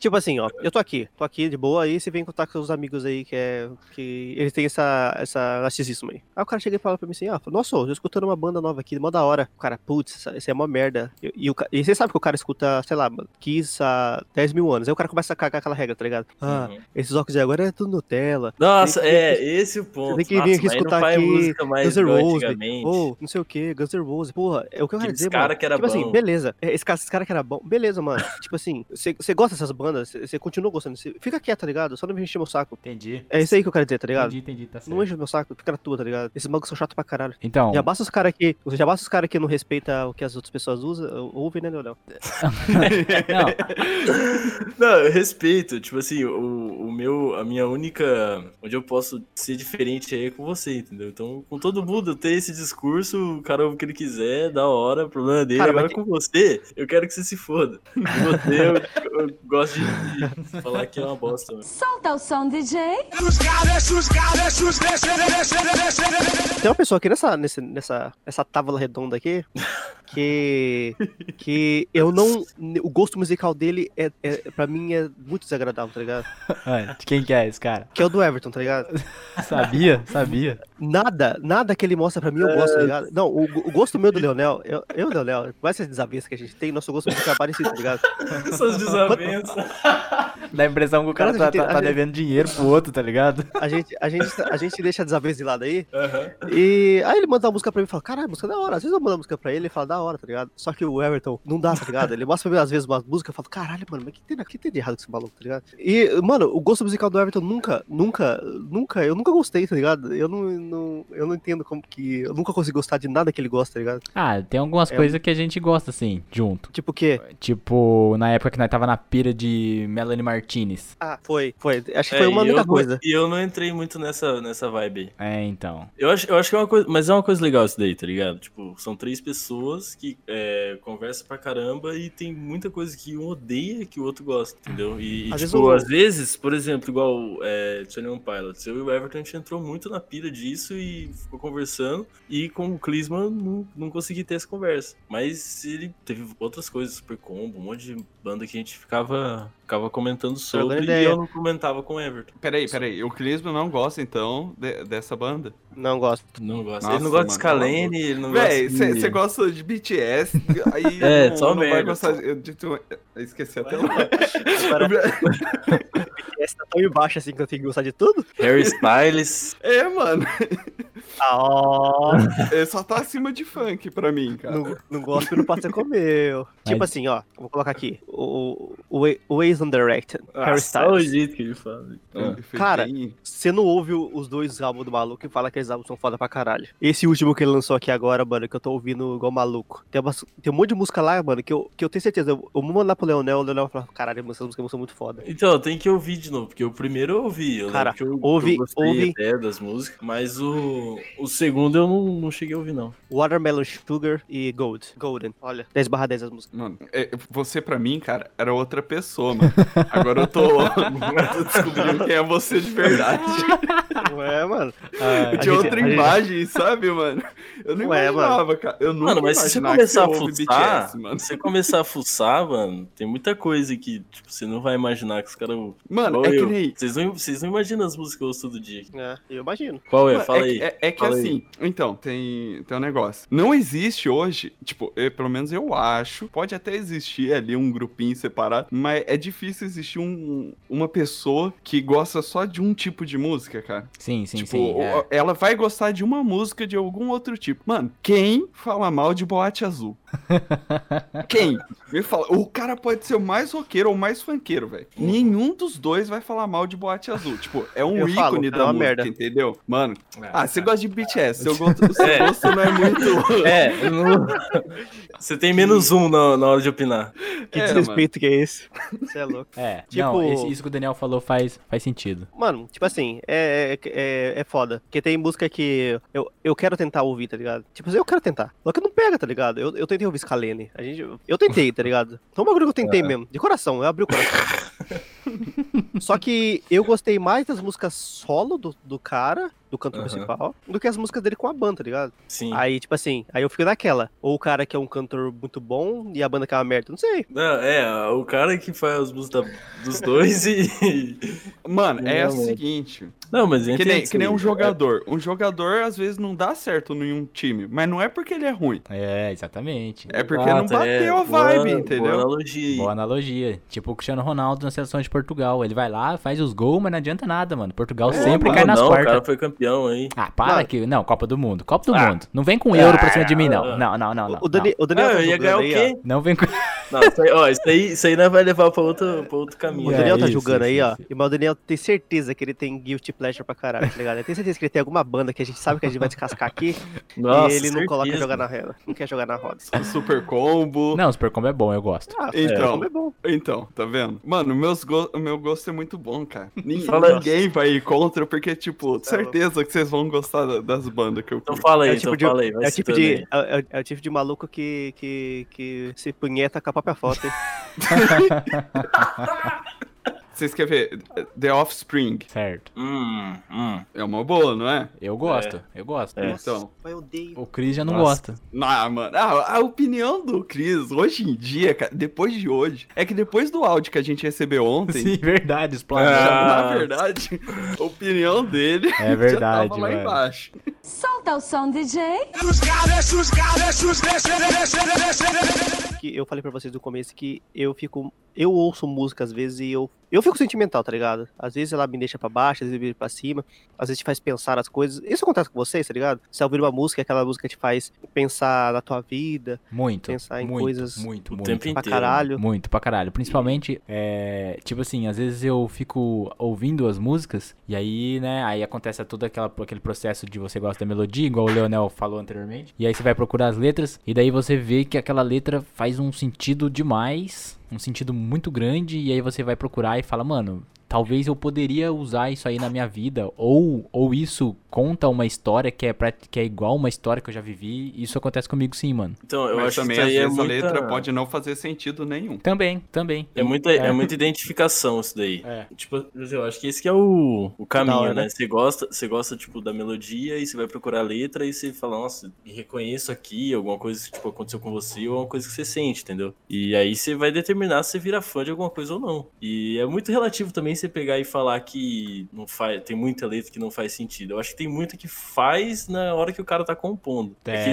Tipo assim, ó, eu tô aqui, tô aqui de boa, aí você vem contar com seus amigos aí que é. que eles têm essa, essa narcisismo aí. Aí o cara chega e fala pra mim assim, ó, nossa, eu tô escutando uma banda nova aqui, mó da hora. O cara, putz, isso é uma merda. E, e, o e você sabe que o cara escuta, sei lá, Kiss há 10 mil anos. Aí o cara começa a cagar aquela regra, tá ligado? Ah, Uhum. esses óculos aí agora é tudo Nutella. Nossa, Tem é, esse é o ponto. Tem que Nossa, vir aqui escutar aqui Guns N' Roses, ou não sei o que, Guns N' Roses. Porra, é o que eu quero dizer, cara mano. que era tipo assim, bom. beleza. é, Esse cara, esse cara que era bom, beleza, mano. *laughs* tipo assim, você gosta dessas bandas, você- você continua gostando. Você fica quieto, tá ligado? Só não me encher meu saco. Entendi. É isso aí que eu quero dizer, tá ligado? Entendi, entendi, tá certo. Não enche meu saco, fica na tua, tá ligado? Esses bagulhos são chatos pra caralho. Então, Já basta os caras que. Já basta os caras que não respeitam o que as outras pessoas usam, ouvem, né, Leonel? *laughs* não, Não, eu respeito. Tipo assim, o, o meu, a minha única. Onde eu posso ser diferente aí é com você, entendeu? Então, com todo mundo, eu tenho esse discurso, o cara ouve o que ele quiser, da hora, o problema dele. Cara, Agora mas com você, eu quero que você se foda. Com você, eu, eu gosto de, de *laughs* falar que é uma bosta. Solta o som, DJ. Tem uma pessoa aqui nessa, nesse, nessa essa tábua redonda aqui que. que eu não. O gosto musical dele é, é pra mim é muito desagradável, tá ligado? De quem que é esse cara? Que é o do Everton, tá ligado? Sabia? Sabia. Nada, nada que ele mostra pra mim eu gosto, tá ligado? Não, o, o gosto meu do Leonel, eu, eu e o Leonel, mais essa desavença que a gente tem, nosso gosto musical é parecido, tá ligado? *laughs* Essas desavenças. *laughs* Dá a impressão que o cara Cara, tá, a gente- tá- tá a gente- devendo dinheiro pro outro, tá ligado? *laughs* A gente, a gente, a gente deixa a desavença de lado aí, Aham. e aí ele manda uma música pra mim e fala, caralho, música é da hora. Às vezes eu mando uma música pra ele e ele fala, da hora, tá ligado? Só que o Everton não dá, tá ligado? Ele mostra pra mim às vezes uma música e fala, caralho, mano, mas o que tem, que tem de errado com esse maluco, tá ligado? E, mano, o gosto musical do Everton nunca, nunca, nunca, eu nunca gostei, tá ligado? Eu não, não, eu não entendo como que, eu nunca consegui gostar de nada que ele gosta, tá ligado? Ah, tem algumas É coisas que a gente gosta, assim, junto. Tipo o quê? Tipo, na época que nós tava na pira de Melanie Martinez. Ah, foi, foi. Acho que É, foi uma única coisa. E eu não entrei muito nessa, nessa vibe. É, então. Eu acho, eu acho que é uma coisa. Mas é uma coisa legal isso daí, tá ligado? Tipo, são três pessoas que é, conversam pra caramba e tem muita coisa que um odeia que o outro gosta, entendeu? E, e, Às vezes tipo, o- às vezes, por exemplo, igual é, Twenty One Pilots, eu e o Everton a gente entrou muito na pira disso e ficou conversando. E com o Klisman não, não consegui ter essa conversa. Mas ele teve outras coisas, Super Combo, um monte de banda que a gente ficava, ficava comentando sobre e eu não comentava com o Everton. Peraí, peraí. O Clismo não gosta, então, de- dessa banda? Não gosto. Não gosta. Nossa, ele não gosta de mano, a Scalene, ele não gosta Véi, de... você gosta de BTS, *laughs* aí É, não, só não vai gostar de... de- de- eu esqueci até o Essa *laughs* tá tão embaixo assim que eu tenho que gostar de tudo? Harry Styles. É, mano. Ah, ó. Ele só tá acima de funk pra mim, cara. Não, não gosto não passa comeu. *laughs* Tipo assim, ó, vou colocar aqui. O, o, o Waze Undirected, Harry Ah, o Styles. jeito que ele fala. Ele fez Cara, Você não ouve o- os dois álbuns do maluco e fala que esses álbuns são foda pra caralho. Esse último que ele lançou aqui agora, mano, que eu tô ouvindo igual maluco. Tem, umas- tem um monte de música lá, mano, que eu, que eu tenho certeza. Eu, eu vou mandar pro Leonel, o Leonel vai falar, caralho, essas músicas são muito foda. Então, tem que ouvir de novo, porque o primeiro eu ouvi. Eu Cara, ouve- até das músicas, mas o, o segundo eu não, não cheguei a ouvir, não. Watermelon Sugar e Gold. Golden. Olha, 10 barra 10 as músicas. Mano, é, você pra mim, cara, era outra pessoa, mano. Agora eu tô, *laughs* tô descobrindo quem é você de verdade. *laughs* Ué, mano. *laughs* Ah, de gente- outra gente- imagem, sabe, mano? Eu não Ué, imaginava, cara. Eu nunca Mano, mas se você começar a que fuçar, BTS, mano. se você começar a fuçar, mano, tem muita coisa que, tipo, você não vai imaginar que os caras. Mano, Igual é que eu. nem... Vocês não, vocês não imaginam as músicas que eu ouço todo dia. É, eu imagino. Qual é? Mano, Fala é, aí. que- é- é que Fala aí. assim, então, tem, tem um negócio. Não existe hoje, tipo, eu- pelo menos eu acho, pode até existir ali um grupinho separado, mas é difícil existir um, uma pessoa que gosta só de um tipo de música, cara. Sim, sim, tipo, sim. é. ela vai gostar de uma música de algum outro tipo. Mano, quem fala mal de boate azul? *laughs* quem? Me fala. O cara pode ser o mais roqueiro ou o mais funkeiro, velho. Nenhum dos dois vai falar mal de boate azul. Tipo, é um Eu ícone falo, é da uma música, merda. entendeu? Mano, É. ah, você gosta de BTS, seu gosto, seu É. gosto não é muito. *laughs* É, não- você tem menos um na, na hora de opinar. Que É, desrespeito que é esse? Você é louco. É, Tipo- não, esse- isso que o Daniel falou faz, faz sentido. Mano, tipo assim, é, é, é, é foda. Porque tem música que eu, eu quero tentar ouvir, tá ligado? Tipo assim, eu quero tentar. Só que não pega, tá ligado? Eu, eu tentei ouvir Scalene. A gente, eu tentei, tá ligado? Então é um bagulho que eu tentei mesmo. De coração, eu abri o coração. *laughs* Só que eu gostei mais das músicas solo do, do cara, do cantor Aham. principal, do que as músicas dele com a banda, tá ligado? Sim. Aí, tipo assim, aí eu fico naquela. Ou o cara que é um cantor muito bom e a banda que é uma merda. Não sei. Não, é, o cara que faz as músicas dos dois e. Mano, *laughs* é o Realmente. seguinte. Não, mas Que nem, que nem um jogador. Um jogador, às vezes, não dá certo em um time. Mas não é porque ele é ruim. É, exatamente. É porque não é, bateu a boa- vibe, Boa entendeu? analogia aí. Boa analogia. Tipo o Cristiano Ronaldo na seleção de Portugal. Ele vai lá, faz os gols, mas não adianta nada, mano. Portugal sempre Ah, cai nas não, o quartas. cara foi campeão aí. Ah, para Mano. que. Não, Copa do Mundo. Copa do Ah. Mundo. Não vem com euro pra cima de mim, ah, não. Não, não, não. não, o, Dani, o Daniel Ah, tá eu ia ganhar o aí, quê? ó. Não vem com. *laughs* Não, isso aí, ó, isso aí, isso aí nós vai levar pra outro, pra outro O caminho. É, Daniel tá isso, julgando aí, isso, ó. isso. E o Daniel tem certeza que ele tem guilty pleasure pra caralho, tá ligado? Eu tenho certeza que ele tem alguma banda que a gente sabe que a gente vai descascar aqui *laughs* Nossa, e ele não coloca certeza. jogar na roda. Não quer jogar na roda. Super combo. Não, o Super Combo é bom, eu gosto. Ah, Então. como é bom. Então, tá vendo? Mano, meus go- o meu gosto é muito bom, cara. *laughs* Ninguém vai ir contra, porque, tipo, Tá certeza que vocês vão gostar da- das bandas que eu Então curto. fala aí, É o tipo então de, fala aí. É o tipo de, é, é- é o tipo de maluco que, que, que se punheta com a própria foto. hein? *laughs* Vocês querem ver? The Offspring. Certo. Hum, hum. É uma boa, não é? Eu gosto, eu gosto. É. Então. Eu odeio. O Cris já não Nossa. gosta. Ah, mano, a, a opinião do Chris, hoje em dia, cara, depois de hoje, é que depois do áudio que a gente recebeu ontem, Sim, verdade, explode. Ah. na verdade, a opinião dele É verdade, já tava lá mano. embaixo. Solta o som, DJ. Que eu falei pra vocês no começo que eu fico. Eu ouço música às vezes e eu. Eu fico sentimental, tá ligado? Às vezes ela me deixa pra baixo, às vezes me deixa pra cima, às vezes te faz pensar as coisas. Isso acontece com vocês, tá ligado? Você ouvir uma música, aquela música te faz pensar na tua vida, Muito. Pensar em muito, coisas Muito, muito. tempo pra inteiro. caralho. Muito pra caralho. Principalmente, é, tipo assim, às vezes eu fico ouvindo as músicas e aí, né, aí acontece todo aquela, aquele processo de você gosta da melodia, igual o Leonel falou anteriormente. E aí você vai procurar as letras e daí você vê que aquela letra faz um sentido demais, um sentido muito grande e aí você vai procurar e fala, mano, talvez eu poderia usar isso aí na minha vida ou ou isso conta uma história que é pra, que é igual uma história que eu já vivi. Isso acontece comigo sim, mano. Então, eu Mas acho também, que isso às é vezes, muita... a letra pode não fazer sentido nenhum. Também, também. É muita, é. muita identificação isso daí. É. Tipo, eu acho que esse que é o, o caminho, hora, né? né? Você gosta, você gosta, tipo, da melodia e você vai procurar a letra e você fala, nossa, me reconheço aqui, alguma coisa que, tipo, aconteceu com você ou alguma coisa que você sente, entendeu? E aí você vai determinar se você vira fã de alguma coisa ou não. E é muito relativo também você pegar e falar que não faz, tem muita letra que não faz sentido. Eu acho que tem muita que faz na hora que o cara tá compondo. É,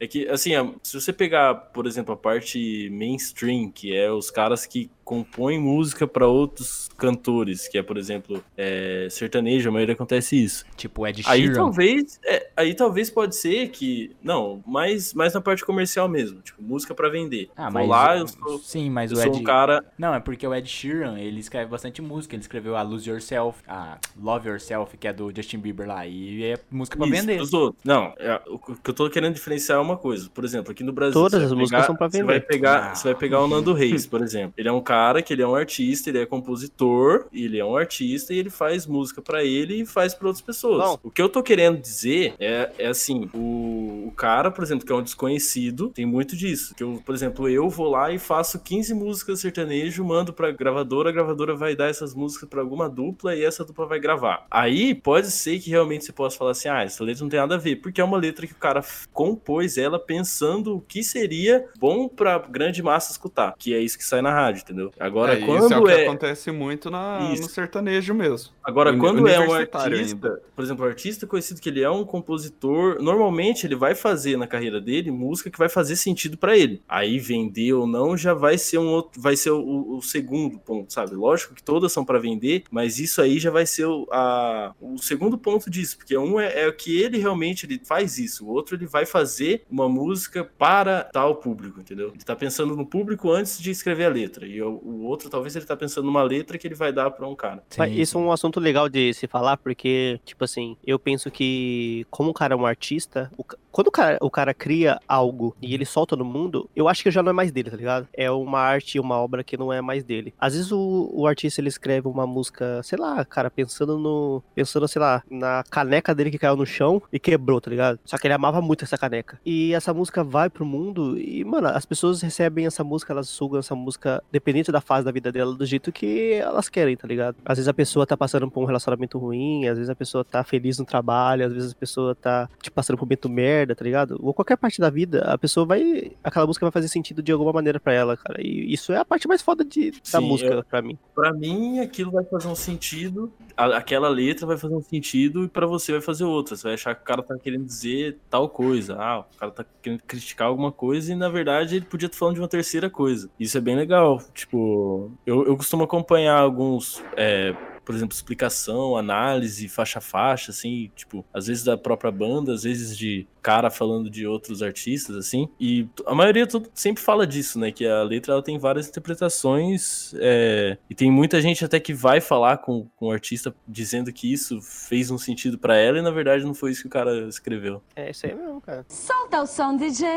É, que, é que, assim, se você pegar, por exemplo, a parte mainstream, que é os caras que compõe música pra outros cantores, que é, por exemplo, é, sertanejo, a maioria acontece isso. Tipo Ed Aí Sheeran. talvez, é, aí talvez pode ser que, não, mais, mais na parte comercial mesmo, tipo, música pra vender. Ah, Vou mas lá, eu sou, sim, mas eu o sou Ed um cara, Não, é porque o Ed Sheeran, ele escreve bastante música, ele escreveu a Lose Yourself, a Love Yourself, que é do Justin Bieber lá, e é música pra Isso, vender. outros. Não, é, o que eu tô querendo diferenciar é uma coisa. Por exemplo, aqui no Brasil. Todas você as vai músicas pegar- são pra Você vender. vai, pegar, Ah. você vai pegar o Nando Reis, por exemplo. Ele é um cara que ele é um artista, ele é compositor, ele é um artista e ele faz música pra ele e faz pra outras pessoas. Bom. O que eu tô querendo dizer é, é assim: o, o cara, por exemplo, que é um desconhecido, tem muito disso. Que eu, por exemplo, eu vou lá e faço 15 músicas sertanejo, mando pra gravadora, a gravadora vai dar essas músicas pra alguma dupla e essa dupla vai gravar. Aí pode ser que realmente você possa falar assim: ah, essa letra não tem nada a ver, porque é uma letra que o cara compôs ela pensando o que seria bom pra grande massa escutar, que é isso que sai na rádio, entendeu? Agora, É, isso quando é o que é. acontece muito na, Isso. no sertanejo mesmo. Agora, quando é um artista, ainda. por exemplo, um artista conhecido que ele é um compositor, normalmente ele vai fazer na carreira dele música que vai fazer sentido pra ele. Aí vender ou não já vai ser um outro, vai ser o, o segundo ponto, sabe? Lógico que todas são pra vender, mas isso aí já vai ser o, a- o segundo ponto disso, porque um é, é que ele realmente ele faz isso, o outro ele vai fazer uma música para tal público, entendeu? Ele tá pensando no público antes de escrever a letra, e o, o outro talvez ele tá pensando numa letra que ele vai dar pra um cara. Mas Sim, isso é um assunto legal de se falar, porque, tipo assim, eu penso que, como o cara é um artista, quando o cara, o cara cria algo e ele solta no mundo, eu acho que já não é mais dele, tá ligado? É uma arte, uma obra que não é mais dele. Às vezes o, o artista ele escreve uma música, sei lá, cara, pensando no. Pensando, sei lá, na caneca dele que caiu no chão e quebrou, tá ligado? Só que ele amava muito essa caneca. E essa música vai pro mundo e, mano, as pessoas recebem essa música, elas sugam essa música, dependente da fase da vida dela, do jeito que elas querem, tá ligado? Às vezes a pessoa tá passando por um relacionamento ruim, às vezes a pessoa tá feliz no trabalho, às vezes a pessoa tá, tipo, passando por um momento merda, tá ligado? Ou qualquer parte da vida, a pessoa vai. Aquela música vai fazer sentido de alguma maneira pra ela, cara. E isso é a parte mais foda de, da Sim, música, eu- pra mim. Pra mim, aquilo vai fazer um sentido, a- aquela letra vai fazer um sentido e pra você vai fazer outra. Você vai achar que o cara tá querendo dizer tal coisa. Ah, o cara tá querendo criticar alguma coisa e na verdade ele podia estar falando de uma terceira coisa. Isso é bem legal. Tipo, eu, eu costumo acompanhar alguns. é, por exemplo, explicação, análise, faixa a faixa, assim, tipo, às vezes da própria banda, às vezes de cara falando de outros artistas, assim, e a maioria tudo sempre fala disso, né, que a letra ela tem várias interpretações, é, e tem muita gente até que vai falar com, com o artista dizendo que isso fez um sentido pra ela e na verdade não foi isso que o cara escreveu. É isso aí mesmo, cara. Solta o som, DJ.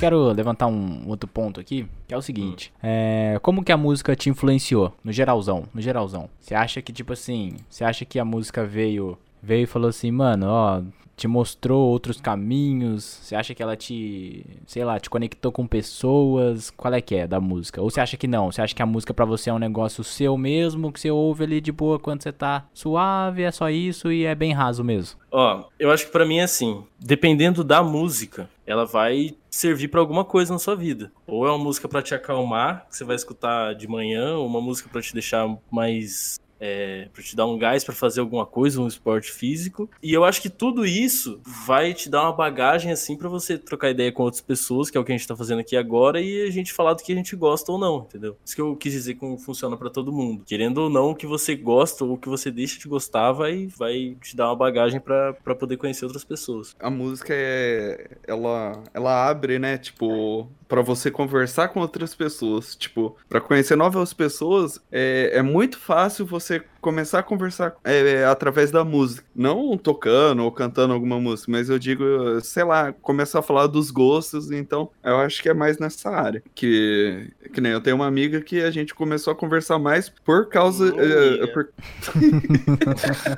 Quero levantar um outro ponto aqui, que é o seguinte. É, como que a música te influenciou? No geralzão, no geralzão. Você acha que, tipo assim, você acha que a música veio, veio e falou assim, mano, ó, te mostrou outros caminhos? Você acha que ela te, sei lá, te conectou com pessoas? Qual é que é da música? Ou você acha que não? Você acha que a música pra você é um negócio seu mesmo, que você ouve ali de boa quando você tá suave, é só isso e é bem raso mesmo? Ó, eu acho que pra mim é assim, dependendo da música, ela vai servir pra alguma coisa na sua vida. Ou é uma música pra te acalmar, que você vai escutar de manhã, ou uma música pra te deixar mais é, para te dar um gás pra fazer alguma coisa, um esporte físico. E eu acho que tudo isso vai te dar uma bagagem assim pra você trocar ideia com outras pessoas, que é o que a gente tá fazendo aqui agora, e a gente falar do que a gente gosta ou não, entendeu? Isso que eu quis dizer como funciona pra todo mundo. Querendo ou não, o que você gosta ou o que você deixa de gostar vai, vai te dar uma bagagem pra poder conhecer outras pessoas. A música é. Ela, ela abre, né? Tipo, pra você conversar com outras pessoas. Tipo, pra conhecer novas pessoas, é, é muito fácil você você começar a conversar é, através da música. Não tocando ou cantando alguma música, mas eu digo, sei lá, começar a falar dos gostos. Então, eu acho que é mais nessa área. Que, que nem eu tenho uma amiga que a gente começou a conversar mais por causa. é, por- *laughs*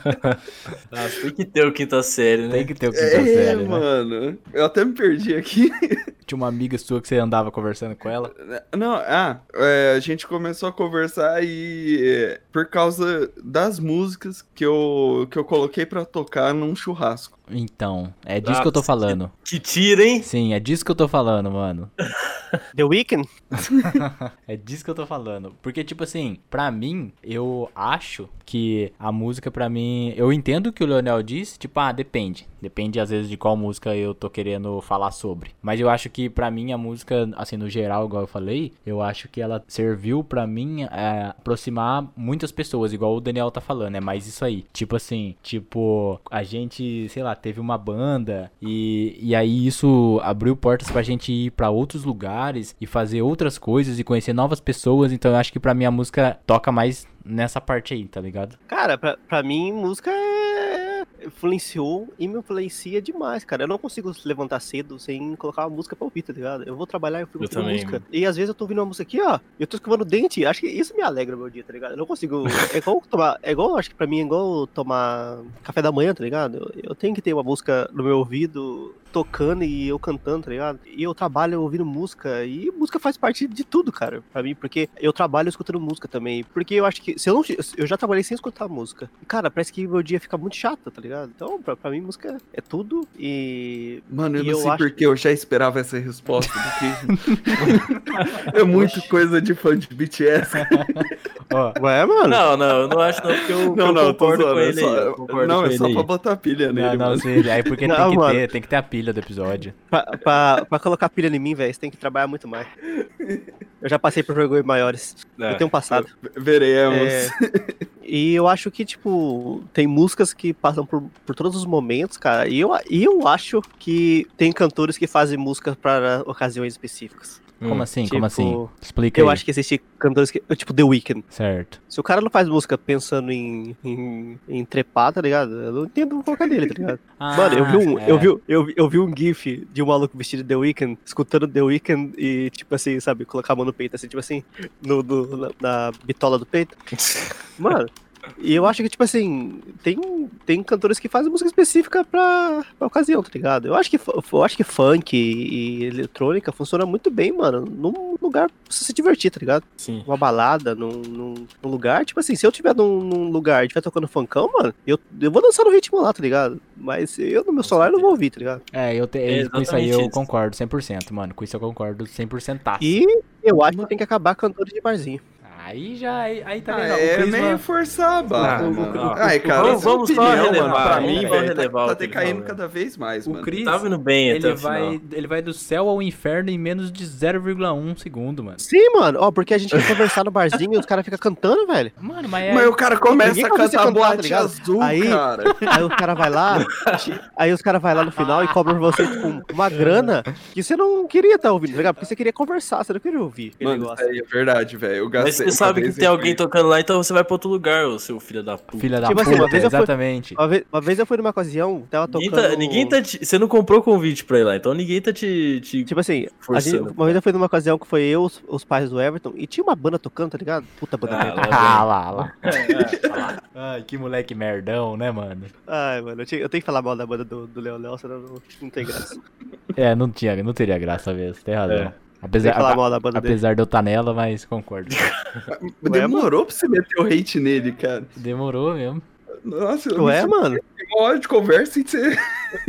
Ah, tem que ter o quinta série, né? Tem que ter o quinta É, série, né? mano. Eu até me perdi aqui. *laughs* Tinha uma amiga sua que você andava conversando com ela. Não, ah, é, a gente começou a conversar e é, por causa das músicas que eu, que eu coloquei pra tocar num churrasco. Então, é disso Ah, que eu tô falando. Que tira, hein? Sim, é disso que eu tô falando, mano. *laughs* The Weeknd? *laughs* É disso que eu tô falando. Porque, tipo assim, pra mim, eu acho que a música, pra mim. Eu entendo o que o Leonel disse, tipo, ah, depende. Depende, às vezes, de qual música eu tô querendo falar sobre. Mas eu acho que, pra mim, a música, assim, no geral, igual eu falei, eu acho que ela serviu pra mim é, aproximar muitas pessoas, igual o Daniel tá falando. É mais isso aí. Tipo assim, tipo, a gente, sei lá, teve uma banda e, e aí isso abriu portas pra gente ir pra outros lugares e fazer outras coisas e conhecer novas pessoas. Então eu acho que pra mim a música toca mais nessa parte aí, tá ligado? Cara, pra, pra mim, música é... influenciou e me influencia demais, cara. Eu não consigo levantar cedo sem colocar uma música pra ouvir, tá ligado? Eu vou trabalhar e fico Eu também, música. mano. E às vezes eu tô ouvindo uma música aqui, ó. Eu tô escovando o dente. Acho que isso me alegra meu dia, tá ligado? Eu não consigo. *laughs* É igual tomar. É igual, acho que pra mim é igual tomar café da manhã, tá ligado? Eu, eu tenho que ter uma música no meu ouvido tocando e eu cantando, tá ligado? E eu trabalho ouvindo música e música faz parte de tudo, cara, pra mim, porque eu trabalho escutando música também. Porque eu acho que se eu não eu já trabalhei sem escutar música. E, cara, parece que meu dia fica muito chato, tá ligado? Então, pra, pra mim música é tudo e Mano, eu E não eu sei porque eu já esperava essa resposta do que. *laughs* *laughs* é muito coisa de fã de BTS. *laughs* Ó, Ué, mano. Não, não, eu não acho não, porque eu, Não, eu não, tô concordo zoando. com é ele só- aí. eu concordo Não, com é ele só aí. pra botar pilha nele, não, não, mano. sei, é porque Não, tem que mano. ter, tem que ter a pilha do episódio. Pra, pra, pra colocar pilha em mim, velho, você tem que trabalhar muito mais. Eu já passei por vergonhas maiores. É. Eu tenho passado. Veremos. É, *laughs* e eu acho que, tipo, tem músicas que passam por, por todos os momentos, cara. E eu, e eu acho que tem cantores que fazem músicas para ocasiões específicas. Como assim? Como tipo, assim? Explica Eu aí. acho que existem cantores que. Tipo, The Weeknd. Certo. Se o cara não faz música pensando em, em, em trepar, tá ligado? Eu não entendo colocar dele, tá ligado? *laughs* Mano, eu vi, um, é. eu, vi, eu, vi, eu vi um gif de um maluco vestido de The Weeknd, escutando The Weeknd e, tipo assim, sabe, colocar a mão no peito, assim, tipo assim, no, no- na, na bitola do peito. *laughs* Mano, e eu acho que, tipo assim, tem, tem cantores que fazem música específica pra, pra ocasião, tá ligado? Eu acho que, eu acho que funk e, e eletrônica funciona muito bem, mano, num lugar pra você se divertir, tá ligado? Sim. uma balada, num, num, num lugar, tipo assim, se eu tiver num, num lugar e estiver tocando funkão, mano, eu, eu vou dançar no ritmo lá, tá ligado? Mas eu no meu celular não vou ouvir, tá ligado? É, eu te, É com isso aí eu isso. concordo 100%, mano. Com isso eu concordo 100%. E eu acho que tem que acabar cantores de barzinho. Aí já, aí, aí tá Ah, legal. é o Crisma- meio forçar a barra, Não, mano. não. Ai, cara, Vamos- essa vamos só opinião, relevar, mano, pra mim, só velho, relevar tá, o tá decaindo cada vez mais, O mano. Cris, Tá vindo bem até ele o final. vai, ele vai do céu ao inferno em menos de 0,1 segundo, mano. Sim, mano, ó, porque a gente quer conversar no barzinho e os caras ficam cantando, velho. Mano, mas é... Mas o cara começa a cantar cantar, tá boate ligado? azul, Aí- cara. Aí os caras vai lá, aí os caras vai lá no final e cobram você, tipo, uma grana que você não queria estar ouvindo, tá ligado? Porque você queria conversar, você não queria ouvir Mano, negócio. isso aí é verdade, velho. Eu gastei. Você sabe que tem alguém tocando lá, então você vai pra outro lugar, ô seu filho da puta. Filha da Tipo assim, puta, uma vez eu fui- exatamente. Uma vez, uma vez eu fui numa ocasião, tava Ninguém tocando... tá, ninguém tá te- Você não comprou convite pra ir lá, então ninguém tá te. te... Tipo assim, a gente- uma vez eu fui numa ocasião que foi eu, os, os pais do Everton, e tinha uma banda tocando, tá ligado? Puta banda Ah, merda. lá *laughs* Ah, lá, lá. *laughs* Ai, que moleque merdão, né, mano? Ai, mano, eu, tinha- eu tenho que falar mal da banda do, do Léo Léo, senão não, não tem graça. É, não, tinha, não teria graça mesmo, tem razão. É. Apesar, a- mal da banda dele. apesar de eu estar nela, mas concordo. *laughs* Demorou pra você meter o hate nele, cara. Demorou mesmo. Nossa, eu Ué, me mano? senti uma hora de conversa e você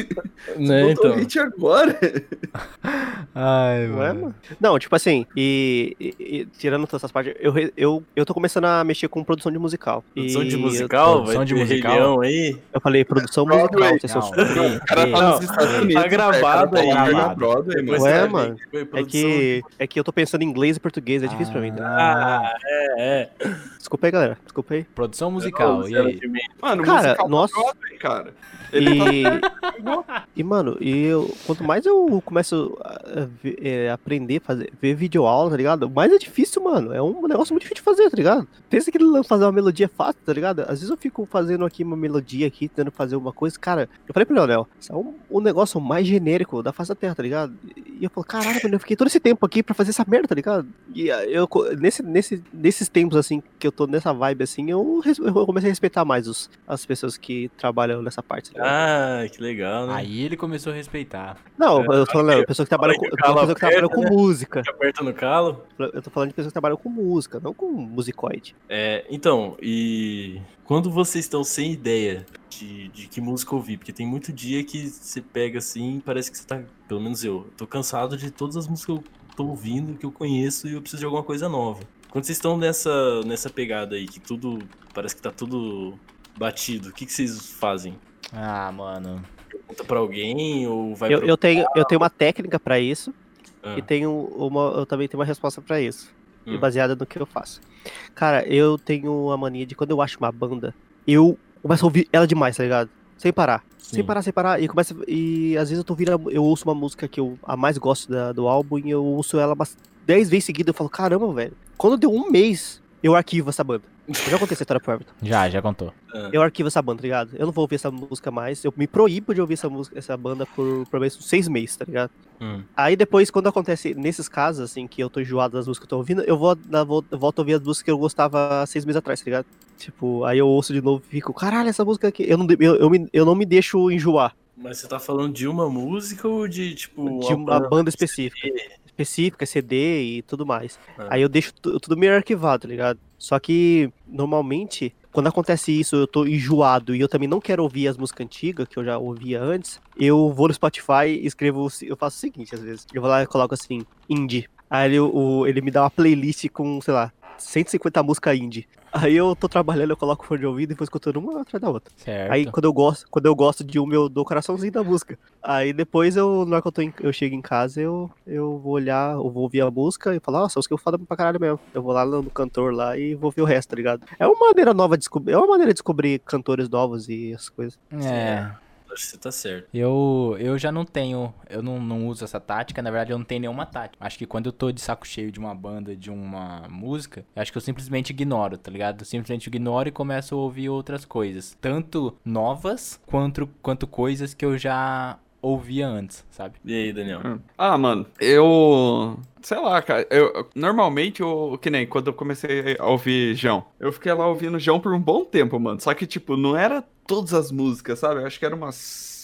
*laughs* Né, então. hate agora. *laughs* Ai, Ué, mano? Não, tipo assim, e, e- e tirando todas essas partes, eu, eu, eu tô começando a mexer com produção de musical. Produção E de musical, produção vai de musical? Aí. Eu, falei produção Broadway. musical, vocês são Não, ei, O cara tá Não, nos Estados Unidos. tá gravado aí. tá na Broadway, mano. Depois Ué, mano, É produção- que, é que eu tô pensando em inglês e português, é difícil pra mim. Né? Ah, é, é. Desculpa aí, galera. Desculpa aí. Produção musical, e aí? Mano, Cara, nossa. Broadway, cara. Ele tá *laughs* E, e mano, e eu, quanto mais eu começo a, é, aprender a fazer, ver vídeo aula, tá ligado? Mais é difícil, mano. É um negócio muito difícil de fazer, tá ligado? Pensa que fazer uma melodia fácil, tá ligado? Às vezes eu fico fazendo aqui uma melodia aqui, tentando fazer uma coisa, cara. Eu falei pro Leonel, isso é um, um negócio mais genérico da face da terra, tá ligado? E eu falo, caralho, mano, eu fiquei todo esse tempo aqui pra fazer essa merda, tá ligado? E ah, eu, nesse, nesse, nesses tempos, assim, que eu tô nessa vibe, assim, eu, eu comecei a respeitar mais os, as pessoas que trabalham nessa parte. ligado? Ah, que legal, né? Aí ele começou a respeitar. Não, eu tô falando, pessoa que trabalha Fala com, pessoa que trabalha com né? música. Aperta no calo. Eu tô falando de pessoas que trabalham com música, não com musicoide. É, então, e quando vocês estão sem ideia de, de que música ouvir, porque tem muito dia que você pega assim, parece que você tá, pelo menos eu, tô cansado de todas as músicas que eu tô ouvindo, que eu conheço e eu preciso de alguma coisa nova. Quando vocês estão nessa, nessa pegada aí, que tudo, parece que tá tudo batido, o que, que vocês fazem? Ah, mano. Pergunta pra alguém ou vai Eu, eu, tenho, eu tenho uma técnica pra isso Ah, e tenho uma, eu também tenho uma resposta pra isso. E Hum. baseada no que eu faço. Cara, eu tenho a mania de quando eu acho uma banda, eu começo a ouvir ela demais, tá ligado? Sem parar. Sem Sim. parar, sem parar. E começa. E às vezes eu tô ouvindo. Eu ouço uma música que eu a mais gosto da- do álbum e eu ouço ela umas 10 vezes seguidas. Eu falo, caramba, velho. Quando deu um mês, eu arquivo essa banda. Eu já contei essa história pro Everton. Já, já contou. Eu arquivo essa banda, tá ligado? Eu não vou ouvir essa música mais. Eu me proíbo de ouvir essa música, essa banda por pelo menos seis meses, tá ligado? hum. Aí depois, quando acontece nesses casos, assim, que eu tô enjoado das músicas que eu tô ouvindo, eu vou, eu volto a ouvir as músicas que eu gostava há seis meses atrás, tá ligado? Tipo, aí eu ouço de novo e fico, caralho, essa música aqui. Eu não, eu, eu, me- eu não me deixo enjoar Mas você tá falando de uma música ou de, tipo... de uma banda específica. Específica, CD e tudo mais. Ah. Aí eu deixo tu- tudo meio arquivado, tá ligado? Só que, normalmente, quando acontece isso, eu tô enjoado e eu também não quero ouvir as músicas antigas, que eu já ouvia antes, eu vou no Spotify e escrevo, eu faço o seguinte, às vezes. Eu vou lá e coloco assim, indie. Aí ele, o, ele me dá uma playlist com, sei lá, 150 músicas indie. Aí eu tô trabalhando, eu coloco o fone de ouvido e vou escutando uma atrás da outra. Certo. Aí quando eu gosto, quando eu gosto de uma, eu dou coraçãozinho da música. Aí depois eu, na hora que eu, tô em- eu chego em casa, eu, eu vou olhar, eu vou ouvir a música e falar, nossa, a música é foda pra caralho mesmo. Eu vou lá no, no cantor lá e vou ver o resto, tá ligado? É uma maneira nova de descobrir, é uma maneira de descobrir cantores novos e essas coisas. É. Acho que você tá certo. Eu, eu já não tenho, eu não, não uso essa tática, na verdade eu não tenho nenhuma tática. Acho que quando eu tô de saco cheio de uma banda, de uma música, eu acho que eu simplesmente ignoro, tá ligado? Eu simplesmente ignoro e começo a ouvir outras coisas. Tanto novas, quanto, quanto coisas que eu já ouvia antes, sabe? E aí, Daniel? Ah, mano, eu. Sei lá, cara. Eu, normalmente, eu, que nem quando eu comecei a ouvir João, eu fiquei lá ouvindo João por um bom tempo, mano. Só que, tipo, não era todas as músicas, sabe? Eu acho que eram umas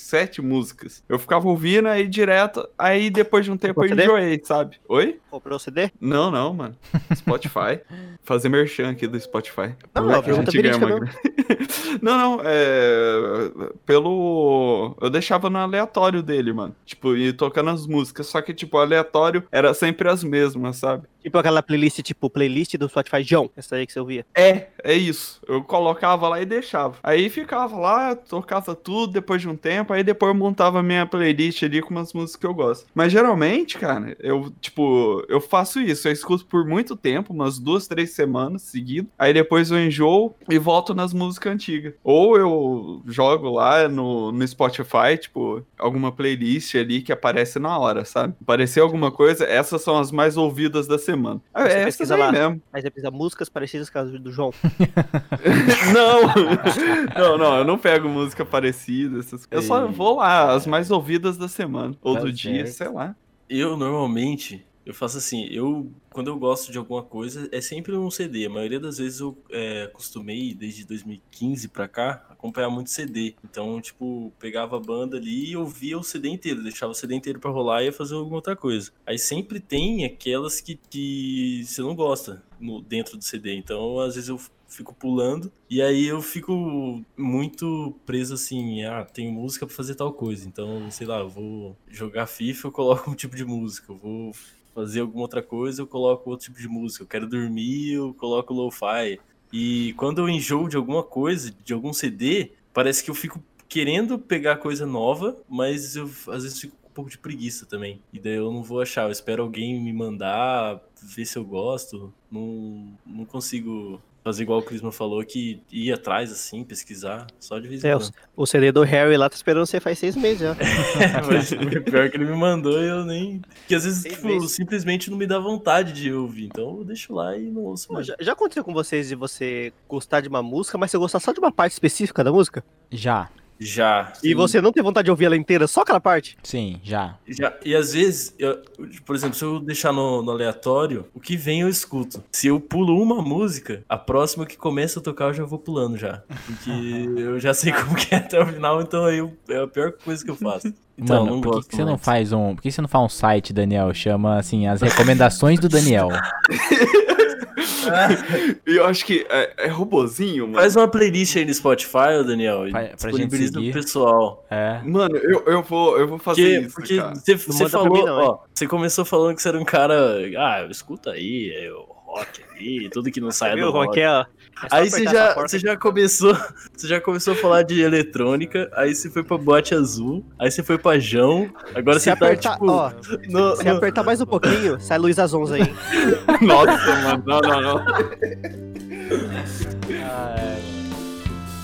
sete músicas. Eu ficava ouvindo aí direto, aí depois de um tempo eu CD? enjoei, sabe? Oi? Comprou o CD? Não, não, mano. Spotify. *laughs* Fazer merchan aqui do Spotify. Não, não, que a pergunta gente ganha uma grana. *laughs* Não, não, é. Pelo. Eu deixava no aleatório dele, mano. Tipo, e tocando as músicas. Só que, tipo, o aleatório era sempre as mesmas, sabe? Tipo aquela playlist, tipo, playlist do Spotify João, essa aí que você ouvia. É, é isso. Eu colocava lá e deixava. Aí ficava lá, tocava tudo depois de um tempo. Aí depois eu montava minha playlist ali com umas músicas que eu gosto. Mas geralmente, cara, eu, tipo, eu faço isso. Eu escuto por muito tempo, umas duas, três semanas seguido. Aí depois eu enjoo e volto nas músicas antigas. Ou eu jogo lá no, no Spotify, tipo, alguma playlist ali que aparece na hora, sabe? Apareceu alguma coisa, essas são as mais ouvidas da semana. Ah, Você É essas pesquisa aí lá. mesmo. Aí você precisa músicas parecidas com as do João. *laughs* Não, *laughs* não, não, eu não pego música parecida, essas coisas. Eu só Ei, vou lá, as mais ouvidas da semana. Ou Tá do dia, certo. sei lá. Eu, normalmente, eu faço assim, eu, quando eu gosto de alguma coisa, é sempre um CD. A maioria das vezes eu é, costumei, desde 2015 pra cá, acompanhar muito CD. Então, tipo, pegava a banda ali e ouvia o CD inteiro, deixava o CD inteiro pra rolar e ia fazer alguma outra coisa. Aí sempre tem aquelas que, que você não gosta no, dentro do CD. Então, às vezes eu fico pulando e aí eu fico muito preso assim, ah, tenho música pra fazer tal coisa. Então, sei lá, eu vou jogar FIFA, eu coloco *laughs* um tipo de música, eu vou fazer alguma outra coisa, eu coloco outro tipo de música. Eu quero dormir, eu coloco lo-fi. E quando eu enjoo de alguma coisa, de algum CD, parece que eu fico querendo pegar coisa nova, mas eu às vezes fico um pouco de preguiça também. E daí eu não vou achar, eu espero alguém me mandar, ver se eu gosto. Não, não consigo fazer igual o Crisma falou, que ir atrás assim, pesquisar, só de vez em É, quando. O CD do Harry lá tá esperando você faz seis meses já. *laughs* Mas o pior que ele me mandou e eu nem. Que às vezes, tipo, simplesmente não me dá vontade de ouvir. Então eu deixo lá e não ouço mais. já, já aconteceu com vocês de você gostar de uma música, mas você gostar só de uma parte específica da música? Já. Já. E você não tem vontade de ouvir ela inteira, só aquela parte? Sim, já. Já, e às vezes, eu- por exemplo, se eu deixar no, no aleatório, o que vem eu escuto. Se eu pulo uma música, a próxima que começa a tocar eu já vou pulando já. Porque *laughs* eu já sei como que é até o final, então aí eu- é a pior coisa que eu faço. Então, Mano, não por que, que você não faz um. Por que você não faz um site, Daniel? Chama assim, as recomendações do Daniel. *laughs* *laughs* E eu acho que é, é robozinho, mano. Faz uma playlist aí no Spotify, Daniel, Pra- pra gente disponibiliza seguir. pro pessoal. É. Mano, eu, eu, vou, eu vou fazer Porque, isso, porque cara. você, falou, não, ó, você começou falando que você era um cara, ah, escuta aí, é o rock aí, tudo que não sai do rock. Rock? É, ó. É Aí você já, você já começou, *laughs* você já começou a falar de eletrônica, aí você foi pra boate azul, aí você foi pra Jão, agora Se você tá apertar, tipo ó, no, se no- apertar mais um pouquinho, sai Luísa Zonza aí. *laughs* Nossa, mano. Não, não, não.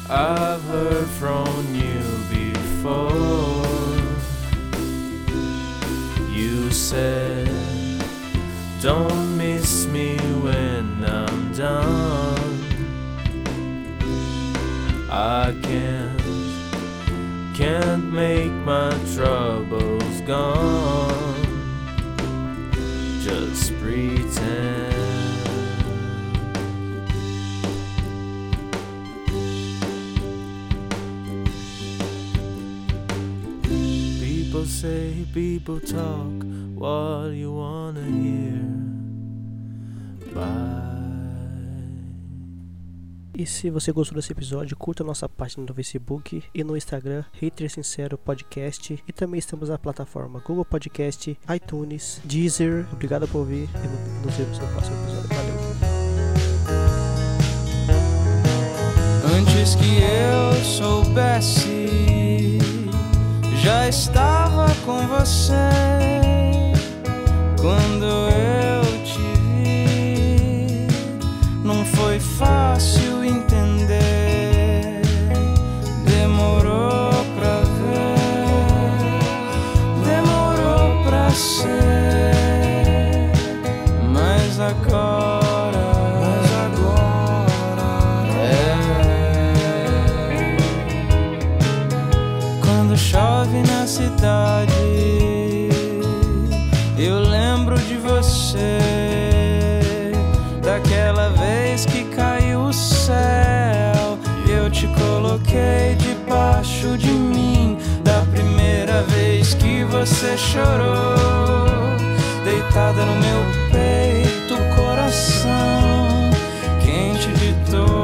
I've heard from you before. You said, Don't miss me when I'm done. I can't, can't make my troubles gone. Just pretend. People say, people talk, what you wanna hear. Bye. E se você gostou desse episódio, curta nossa página no Facebook e no Instagram, Hater Sincero Podcast. E também estamos na plataforma Google Podcast, iTunes, Deezer. Obrigado por ouvir e nos vemos no próximo episódio. Valeu! Antes que eu soubesse, já estava com você. Quando eu cidade, eu lembro de você. Daquela vez que caiu o céu, eu te coloquei debaixo de mim. Da primeira vez que você chorou, deitada no meu peito, coração quente de dor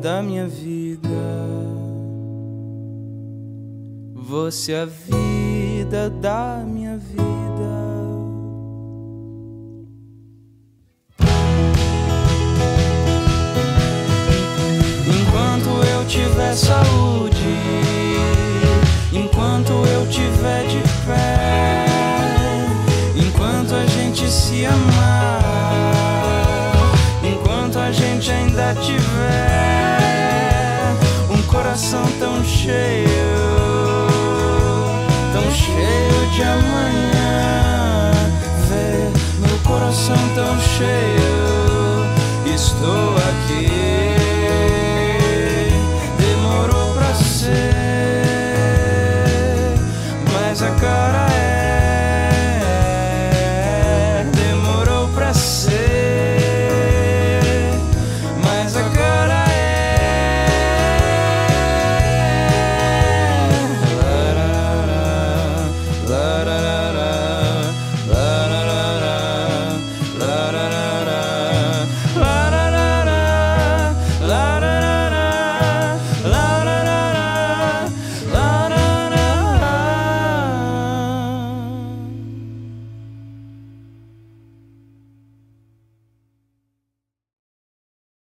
da minha vida. Você é a vida da minha tão